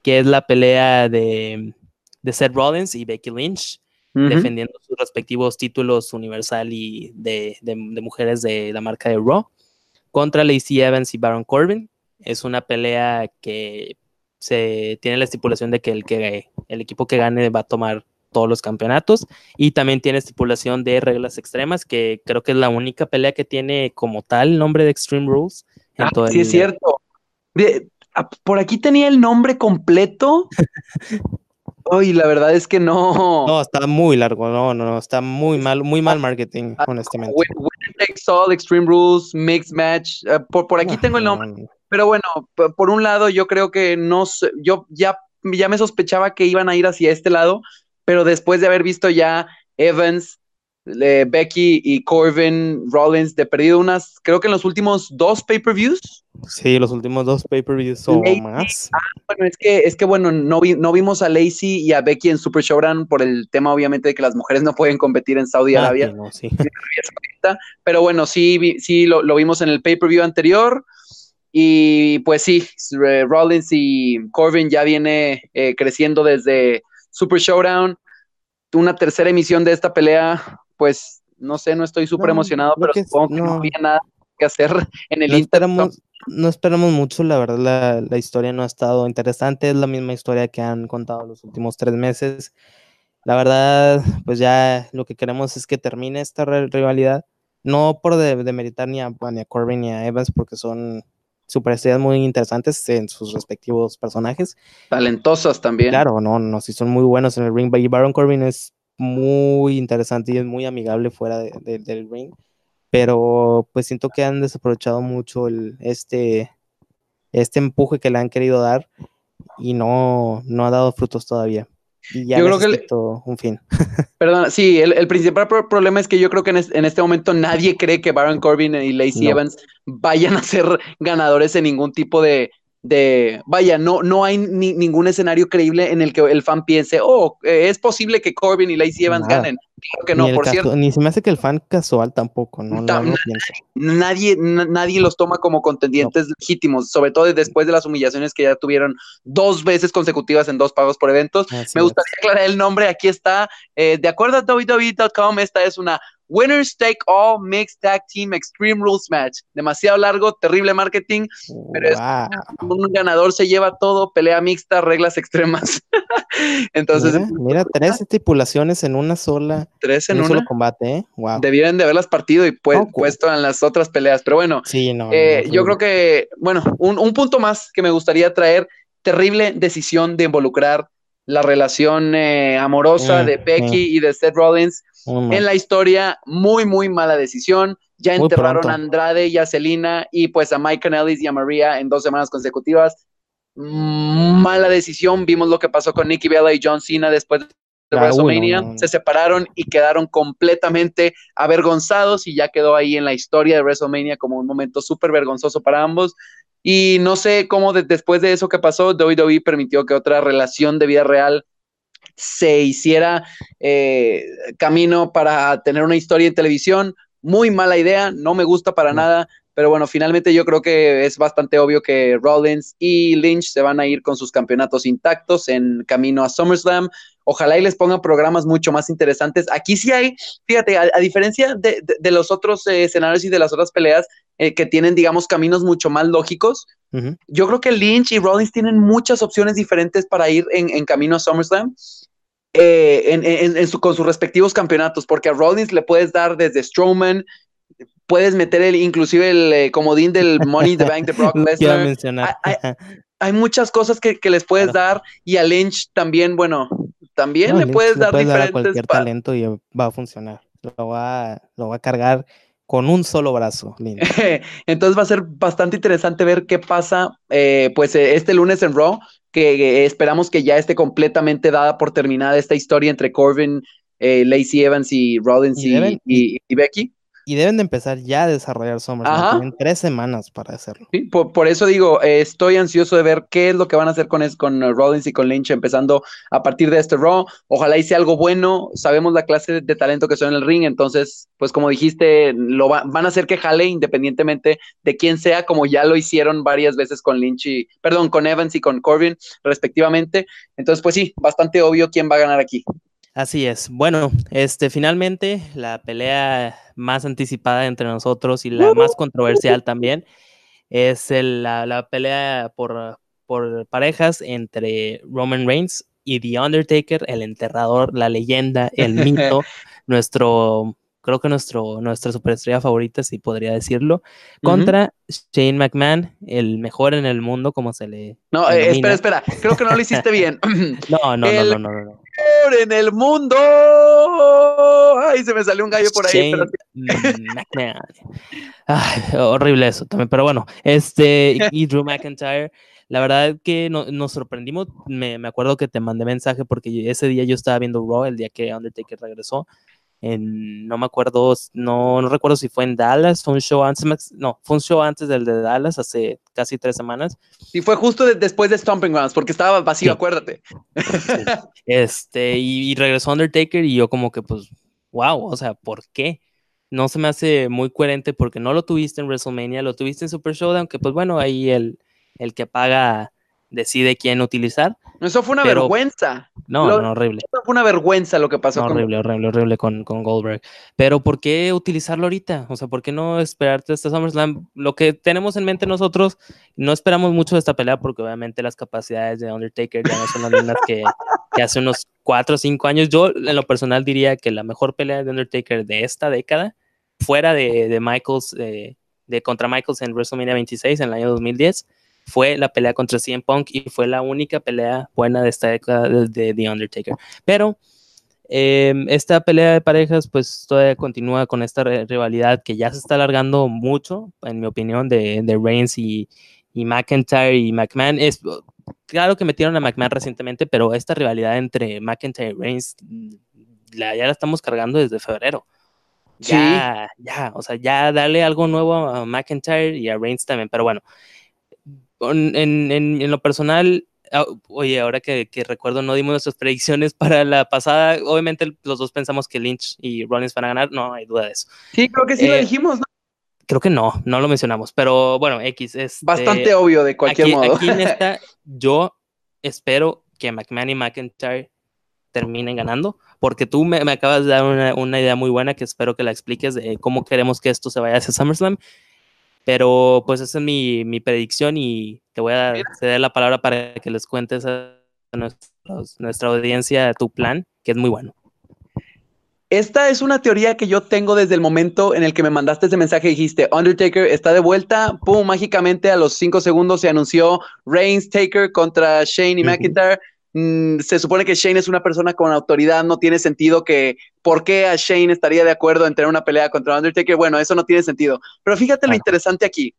que es la pelea de, de Seth Rollins y Becky Lynch, defendiendo sus respectivos títulos universal y de, de, mujeres de la marca de Raw, contra Lacey Evans y Baron Corbin. Es una pelea que se tiene la estipulación de que el, que el equipo que gane va a tomar todos los campeonatos y también tiene estipulación de reglas extremas que creo que es la única pelea que tiene como tal nombre de Extreme Rules. Ah, sí, es cierto. Ah, por aquí tenía el nombre completo. Uy, la verdad es que no. No, está muy largo, no, no, está muy mal, muy mal marketing, ah, honestamente. Winner takes all, Extreme Rules, Mixed Match. por, por aquí tengo el nombre. Pero bueno, por un lado, yo creo que no sé, yo ya, ya me sospechaba que iban a ir hacia este lado, pero después de haber visto ya Evans, Becky y Corbin, Rollins, de perdido unas, creo que en los últimos dos pay-per-views. Sí, los últimos dos pay-per-views o más. Ah, bueno, es que, es que bueno, no, no vimos a Lacey y a Becky en Super Showdown por el tema, obviamente, de que las mujeres no pueden competir en Saudi ah, Arabia. Pero bueno, sí, sí lo, lo vimos en el pay-per-view anterior. Y pues sí, Rollins y Corbin ya viene eh, creciendo desde Super Showdown. Una tercera emisión de esta pelea, pues no sé, no estoy súper emocionado, pero supongo que no. había nada que hacer en el no Esperamos, no esperamos mucho, la verdad, la, la, historia no ha estado interesante, es la misma historia que han contado los últimos tres meses. La verdad, pues ya lo que queremos es que termine esta rivalidad, no por demeritar ni, a, ni a Corbin ni a Evans, porque son superestrellas muy interesantes en sus respectivos personajes. Talentosas también. Claro, no, no, sí son muy buenos en el ring. Y Baron Corbin es muy interesante y es muy amigable fuera del ring. Pero pues siento que han desaprovechado mucho el, este, este empuje que le han querido dar y no, no ha dado frutos todavía. Yo creo que un fin. Perdón, sí, el, principal problema es que yo creo que en, este momento nadie cree que Baron Corbin y Lacey Evans vayan a ser ganadores en ningún tipo de, de, vaya, no, no hay ningún escenario creíble en el que el fan piense, oh, eh, es posible que Corbin y Lacey Evans ganen. Claro que no, por cierto. Ni se me hace que el fan casual tampoco, ¿no? nadie, nadie los toma como contendientes legítimos, sobre todo después de las humillaciones que ya tuvieron dos veces consecutivas en dos pagos por eventos. me gustaría aclarar el nombre, aquí está, eh, de acuerdo a WWE.com, esta es una Winners Take All Mixed Tag Team Extreme Rules Match. Demasiado largo, terrible marketing, pero es un ganador se lleva todo, pelea mixta, reglas extremas. Entonces, mira, tres estipulaciones en una sola, tres en, un solo combate, ¿eh? Debieron de haberlas partido y pues, puesto en las otras peleas, pero bueno, sí, no, eh, yo creo que, bueno, un, un punto más que me gustaría traer, terrible decisión de involucrar la relación eh, amorosa mm, de Becky y de Seth Rollins en la historia. Muy, muy mala decisión. Ya enterraron a Andrade y a Selina y pues a Mike Canellis y a Maria en dos semanas consecutivas. Mm, mala decisión. Vimos lo que pasó con Nikki Bella y John Cena después de ah, WrestleMania. Se separaron y quedaron completamente avergonzados y ya quedó ahí en la historia de WrestleMania como un momento súper vergonzoso para ambos. Y no sé cómo después de eso que pasó, WWE permitió que otra relación de vida real se hiciera eh, camino para tener una historia en televisión. Muy mala idea, no me gusta para nada, pero bueno, finalmente yo creo que es bastante obvio que Rollins y Lynch se van a ir con sus campeonatos intactos en camino a SummerSlam. Ojalá y les pongan programas mucho más interesantes. Aquí sí hay, fíjate, a, diferencia de, los otros eh, escenarios y de las otras peleas eh, que tienen, digamos, caminos mucho más lógicos, yo creo que Lynch y Rollins tienen muchas opciones diferentes para ir en, camino a SummerSlam. Eh, con sus respectivos campeonatos, porque a Rollins le puedes dar desde Strowman, puedes meter el, inclusive el comodín del Money in the Bank de Brock Lesnar. Hay, muchas cosas que, les puedes dar y a Lynch también, bueno, también le puedes dar diferentes. cualquier talento y va a funcionar. Lo va, lo va a cargar con un solo brazo. Entonces va a ser bastante interesante ver qué pasa eh, pues eh, este lunes en Raw, que eh, esperamos que ya esté completamente dada por terminada esta historia entre Corbin, Lacey Evans y Rollins y, Becky. Y deben de empezar ya a desarrollar SummerSlam. Tienen tres semanas para hacerlo. Sí, por, eso digo, eh, estoy ansioso de ver qué es lo que van a hacer con, es, con uh, Rollins y con Lynch empezando a partir de este Raw. Ojalá hice algo bueno. Sabemos la clase de, talento que son en el ring. Entonces, pues como dijiste, lo van a hacer que jale independientemente de quién sea, como ya lo hicieron varias veces con Lynch y, perdón, con Evans y con Corbin, respectivamente. Entonces, pues sí, bastante obvio quién va a ganar aquí. Así es. Bueno, este finalmente la pelea más anticipada entre nosotros y la más controversial también es la, pelea por, por parejas entre Roman Reigns y The Undertaker, el enterrador, la leyenda, el mito, nuestro, creo que nuestro, nuestra superestrella favorita, si podría decirlo, contra Shane McMahon, el mejor en el mundo, como se le. No, eh, espera, espera, creo que no lo hiciste bien. no, no, no, no, no, no en el mundo. Ay, se me salió un gallo por ahí. horrible eso también, pero bueno, este y Drew McIntyre, la verdad que nos sorprendimos. Me, me, acuerdo que te mandé mensaje porque ese día yo estaba viendo Raw, el día que Undertaker regresó, no me acuerdo, no, no recuerdo si fue en Dallas, fue un show antes, no, fue un show antes del de Dallas, hace casi tres semanas. Y fue justo después de Stomping Grounds, porque estaba vacío, acuérdate. Este, y, regresó Undertaker y yo como que pues, wow, o sea, ¿por qué? No se me hace muy coherente porque no lo tuviste en WrestleMania, lo tuviste en Super Showdown, aunque pues bueno, ahí el, el que paga decide quién utilizar. Eso fue una vergüenza. No, no, horrible. Eso fue una vergüenza lo que pasó. horrible, horrible, horrible con, con, Goldberg. Pero ¿por qué utilizarlo ahorita? O sea, ¿por qué no esperarte hasta SummerSlam? Lo que tenemos en mente nosotros, no esperamos mucho de esta pelea porque obviamente las capacidades de Undertaker ya no son las mismas que, que hace unos 4 o 5 años. Yo en lo personal diría que la mejor pelea de Undertaker de esta década, fuera de, de Michaels, eh, de contra Michaels en WrestleMania 26 en el año 2010, fue la pelea contra CM Punk y fue la única pelea buena de esta década de, The Undertaker. Pero em, esta pelea de parejas pues todavía continúa con esta rivalidad que ya se está alargando mucho, en mi opinión, de, de Reigns y, y, McIntyre y McMahon. Es, claro que metieron a McMahon recientemente, pero esta rivalidad entre McIntyre y Reigns la, ya la estamos cargando desde febrero. Ya, ya, o sea, ya dale algo nuevo a McIntyre y a Reigns también, pero bueno, en, en, lo personal, ah, oye, ahora que, recuerdo, no dimos nuestras predicciones para la pasada. Obviamente, los dos pensamos que Lynch y Rollins van a ganar, no hay duda de eso. Sí, creo que sí lo eh, dijimos, ¿no? Creo que no, no lo mencionamos, pero bueno, X es. Bastante obvio de cualquier modo. Aquí en esta, yo espero que McMahon y McIntyre terminen ganando, porque tú me, acabas de dar una, una, idea muy buena que espero que la expliques de cómo queremos que esto se vaya hacia SummerSlam. Pero pues esa es mi, mi predicción y te voy a ceder la palabra para que les cuentes a nuestra audiencia tu plan, que es muy bueno. Esta es una teoría que yo tengo desde el momento en el que me mandaste ese mensaje y dijiste, Undertaker está de vuelta, pum, mágicamente a los cinco segundos se anunció Reigns Taker contra Shane y McIntyre. Mm, se supone que Shane es una persona con autoridad, no tiene sentido que por qué a Shane estaría de acuerdo en tener una pelea contra Undertaker. Bueno, eso no tiene sentido. Pero fíjate lo interesante aquí.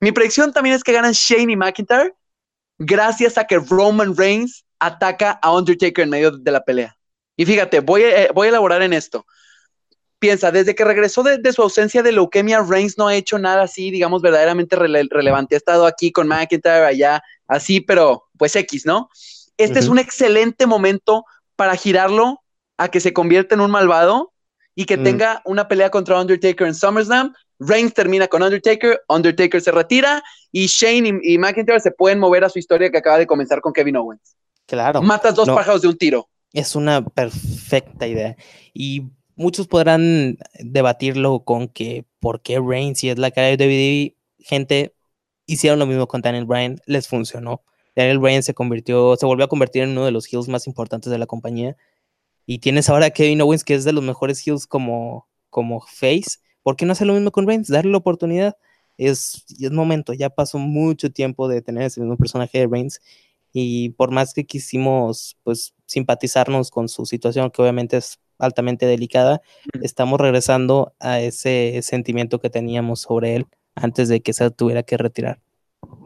Mi predicción también es que ganan Shane y McIntyre gracias a que Roman Reigns ataca a Undertaker en medio de la pelea. Y fíjate, voy a, eh, voy a elaborar en esto. Piensa, desde que regresó de, su ausencia de leucemia, Reigns no ha hecho nada así, digamos, verdaderamente relevante. Ha estado aquí con McIntyre, allá, así, pero pues X, ¿no? Este es un excelente momento para girarlo a que se convierta en un malvado y que mm. tenga una pelea contra Undertaker en SummerSlam. Reigns termina con Undertaker, Undertaker se retira y Shane y, McIntyre se pueden mover a su historia que acaba de comenzar con Kevin Owens. Claro. Matas dos pájaros de un tiro. Es una perfecta idea. Y muchos podrán debatirlo con que por qué Reigns, si es la cara de WWE, gente hicieron lo mismo con Daniel Bryan, les funcionó. Daniel Bryan se convirtió, se volvió a convertir en uno de los heels más importantes de la compañía. Y tienes ahora a Kevin Owens, que es de los mejores heels como, como face. ¿Por qué no hacer lo mismo con Reigns? Darle la oportunidad. Es, es momento, ya pasó mucho tiempo de tener ese mismo personaje de Reigns. Y por más que quisimos pues simpatizarnos con su situación, que obviamente es altamente delicada, estamos regresando a ese sentimiento que teníamos sobre él antes de que se tuviera que retirar.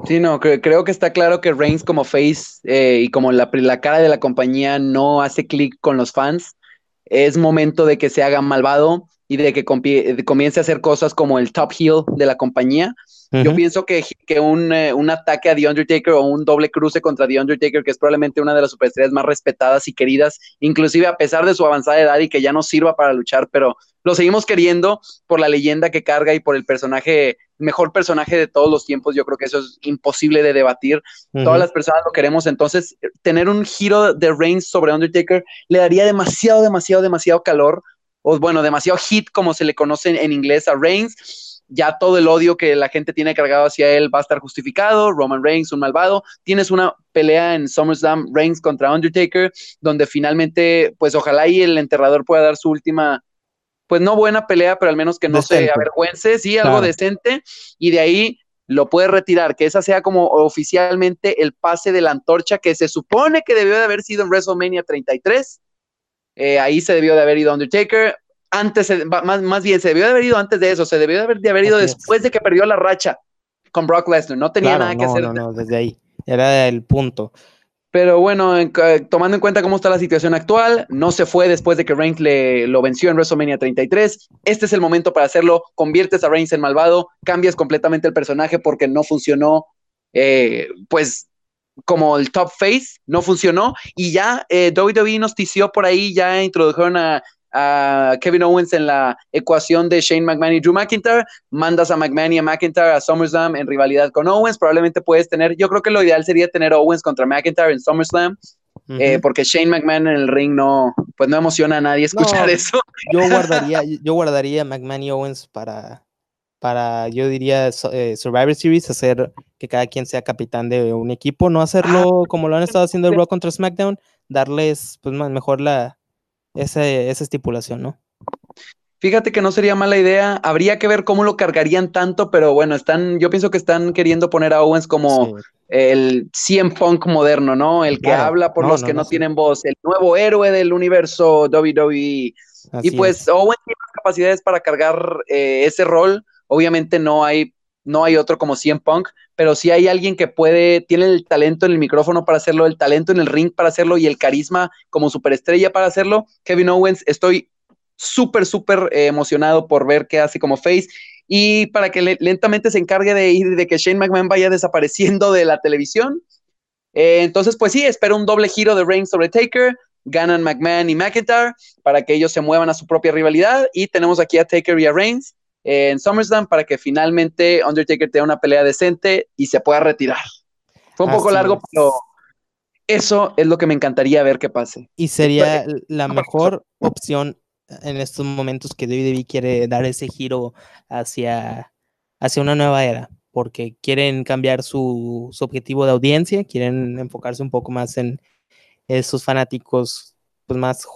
Sí, no, creo que está claro que Reigns como face eh, y como la, la, cara de la compañía no hace clic con los fans. Es momento de que se haga malvado y de que comience a hacer cosas como el top heel de la compañía. Yo pienso que, que un, eh, un, ataque a The Undertaker o un doble cruce contra The Undertaker, que es probablemente una de las superestrellas más respetadas y queridas, inclusive a pesar de su avanzada edad y que ya no sirva para luchar, pero lo seguimos queriendo por la leyenda que carga y por el personaje, mejor personaje de todos los tiempos. Yo creo que eso es imposible de debatir. Todas las personas lo queremos. Entonces, tener un giro de Reigns sobre Undertaker le daría demasiado, demasiado, demasiado calor. O bueno, demasiado hit, como se le conoce en inglés a Reigns ya todo el odio que la gente tiene cargado hacia él va a estar justificado. Roman Reigns, un malvado. Tienes una pelea en SummerSlam, Reigns contra Undertaker, donde finalmente, pues ojalá y el enterrador pueda dar su última, pues no buena pelea, pero al menos que no se avergüence, sí, algo decente. Y de ahí lo puede retirar, que esa sea como oficialmente el pase de la antorcha que se supone que debió de haber sido en WrestleMania 33. Eh, ahí se debió de haber ido Undertaker antes, más, más bien, se debió de haber ido antes de eso, se debió de haber, de haber ido después de que perdió la racha con Brock Lesnar, no tenía nada que hacer. No, no, desde ahí, era el punto. Pero bueno, tomando en cuenta cómo está la situación actual, no se fue después de que Reigns le, lo venció en WrestleMania 33. Este es el momento para hacerlo. Conviertes a Reigns en malvado, cambias completamente el personaje porque no funcionó, eh, pues, como el top face, no funcionó. Y ya eh, WWE nos tició por ahí, ya introdujeron a a Kevin Owens en la ecuación de Shane McMahon y Drew McIntyre, mandas a McMahon y a McIntyre a SummerSlam en rivalidad con Owens, probablemente puedes tener, yo creo que lo ideal sería tener Owens contra McIntyre en SummerSlam, eh, porque Shane McMahon en el ring no, pues no emociona a nadie escuchar eso. Yo guardaría, yo guardaría a McMahon y Owens para, para, yo diría, eh, Survivor Series, hacer que cada quien sea capitán de un equipo, no hacerlo ah, como lo han estado haciendo el Raw contra SmackDown, darles pues mejor la, esa estipulación, ¿no? Fíjate que no sería mala idea. Habría que ver cómo lo cargarían tanto, pero bueno, están, yo pienso que están queriendo poner a Owens como el CM Punk moderno, ¿no? El que habla por los que no, tienen voz, el nuevo héroe del universo WWE. y pues Owens tiene capacidades para cargar eh, ese rol. Obviamente no hay, no hay otro como CM Punk, pero si hay alguien que puede, tiene el talento en el micrófono para hacerlo, el talento en el ring para hacerlo y el carisma como superestrella para hacerlo. Kevin Owens, estoy súper, súper eh, emocionado por ver qué hace como face y para que lentamente se encargue de ir, de que Shane McMahon vaya desapareciendo de la televisión. Eh, entonces, pues sí, espero un doble giro de Reigns sobre Taker, ganan McMahon y McIntyre para que ellos se muevan a su propia rivalidad y tenemos aquí a Taker y a Reigns en SummerSlam para que finalmente Undertaker tenga una pelea decente y se pueda retirar. Fue un poco largo, pero eso es lo que me encantaría ver que pase. Y sería la mejor opción en estos momentos que WWE quiere dar ese giro hacia, hacia una nueva era, porque quieren cambiar su, objetivo de audiencia, quieren enfocarse un poco más en esos fanáticos pues más,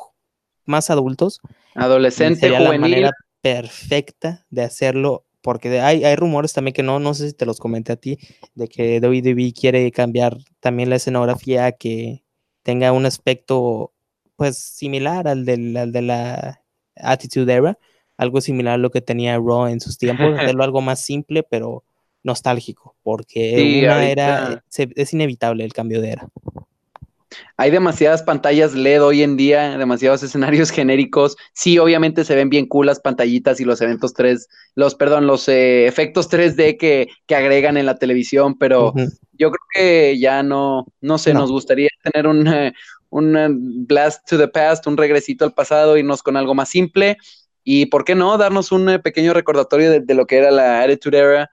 más adultos. Adolescente, juvenil perfecta de hacerlo, porque hay, hay rumores también que no, no sé si te los comenté a ti, de que WWE quiere cambiar también la escenografía que tenga un aspecto pues similar al, del, al de la Attitude Era, algo similar a lo que tenía Raw en sus tiempos, hacerlo algo más simple pero nostálgico, porque una era, es inevitable el cambio de era. Hay demasiadas pantallas LED hoy en día, demasiados escenarios genéricos. Sí, obviamente se ven bien cool las pantallitas y los eventos 3, los, perdón, los eh, efectos 3D que, que, agregan en la televisión, pero yo creo que ya no, no sé, nos gustaría tener un, eh, un eh, blast to the past, un regresito al pasado, irnos con algo más simple. Y por qué no darnos un pequeño recordatorio de, de lo que era la Attitude Era.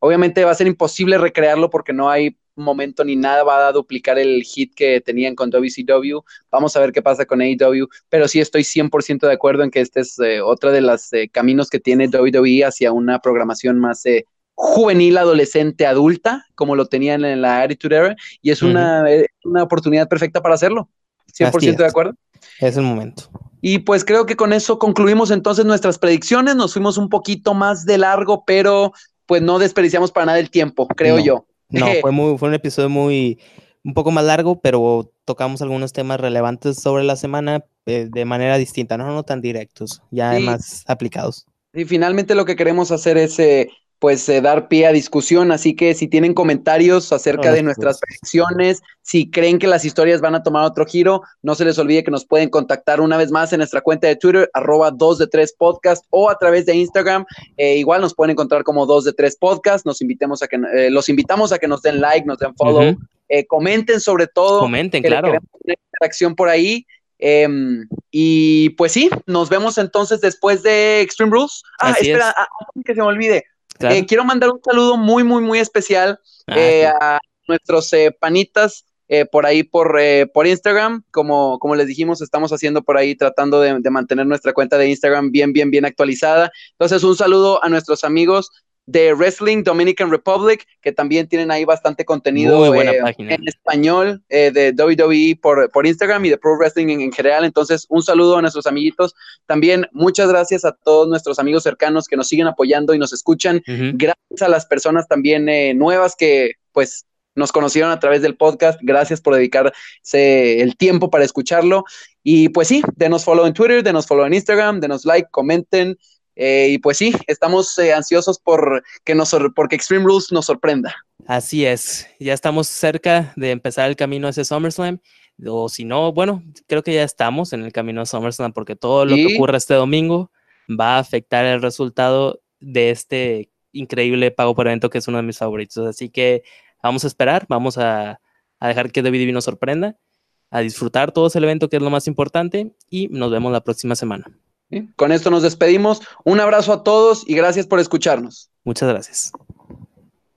Obviamente va a ser imposible recrearlo porque no hay momento ni nada va a duplicar el hit que tenían con WCW. Vamos a ver qué pasa con AEW, pero sí estoy 100% de acuerdo en que este es eh, otro de los eh, caminos que tiene WWE hacia una programación más eh, juvenil, adolescente, adulta, como lo tenían en la Attitude Era, y es una, una oportunidad perfecta para hacerlo. 100% de acuerdo. Es el momento. Y pues creo que con eso concluimos entonces nuestras predicciones. Nos fuimos un poquito más de largo, pero pues no desperdiciamos para nada el tiempo, creo yo. No, fue, muy, fue un episodio muy, un poco más largo, pero tocamos algunos temas relevantes sobre la semana eh, de manera distinta, no, no tan directos, ya más aplicados. Y finalmente lo que queremos hacer es eh, pues eh, dar pie a discusión, así que si tienen comentarios acerca de nuestras predicciones, si creen que las historias van a tomar otro giro, no se les olvide que nos pueden contactar una vez más en nuestra cuenta de Twitter, arroba 2 de 3 podcast o a través de Instagram, eh, igual nos pueden encontrar como 2 de 3 podcast, nos invitemos a que, eh, los invitamos a que nos den like, nos den follow, comenten sobre todo. Comenten, claro. Una interacción por ahí. Em, y pues sí, nos vemos entonces después de Extreme Rules. Ah, espera, ah, que se me olvide. Eh, quiero mandar un saludo muy, muy, muy especial ah, eh, a nuestros eh, panitas por ahí por, por Instagram. Como, como les dijimos, estamos haciendo por ahí tratando de, mantener nuestra cuenta de Instagram bien, bien, bien actualizada. Entonces, un saludo a nuestros amigos de Wrestling Dominican Republic, que también tienen ahí bastante contenido en español de WWE por, por Instagram y de Pro Wrestling en, general. Entonces, un saludo a nuestros amiguitos. También muchas gracias a todos nuestros amigos cercanos que nos siguen apoyando y nos escuchan. Gracias a las personas también eh, nuevas que pues nos conocieron a través del podcast. Gracias por dedicarse el tiempo para escucharlo. Y pues sí, denos follow en Twitter, denos follow en Instagram, denos like, comenten. Eh, y pues sí, estamos eh, ansiosos por que nos porque Extreme Rules nos sorprenda. Así es, ya estamos cerca de empezar el camino hacia SummerSlam. O si no, bueno, creo que ya estamos en el camino a SummerSlam porque todo lo que ocurra este domingo va a afectar el resultado de este increíble pago por evento que es uno de mis favoritos. Así que vamos a esperar, vamos a, dejar que WWE nos sorprenda, a disfrutar todo ese evento que es lo más importante y nos vemos la próxima semana. Con esto nos despedimos. Un abrazo a todos y gracias por escucharnos. Muchas gracias.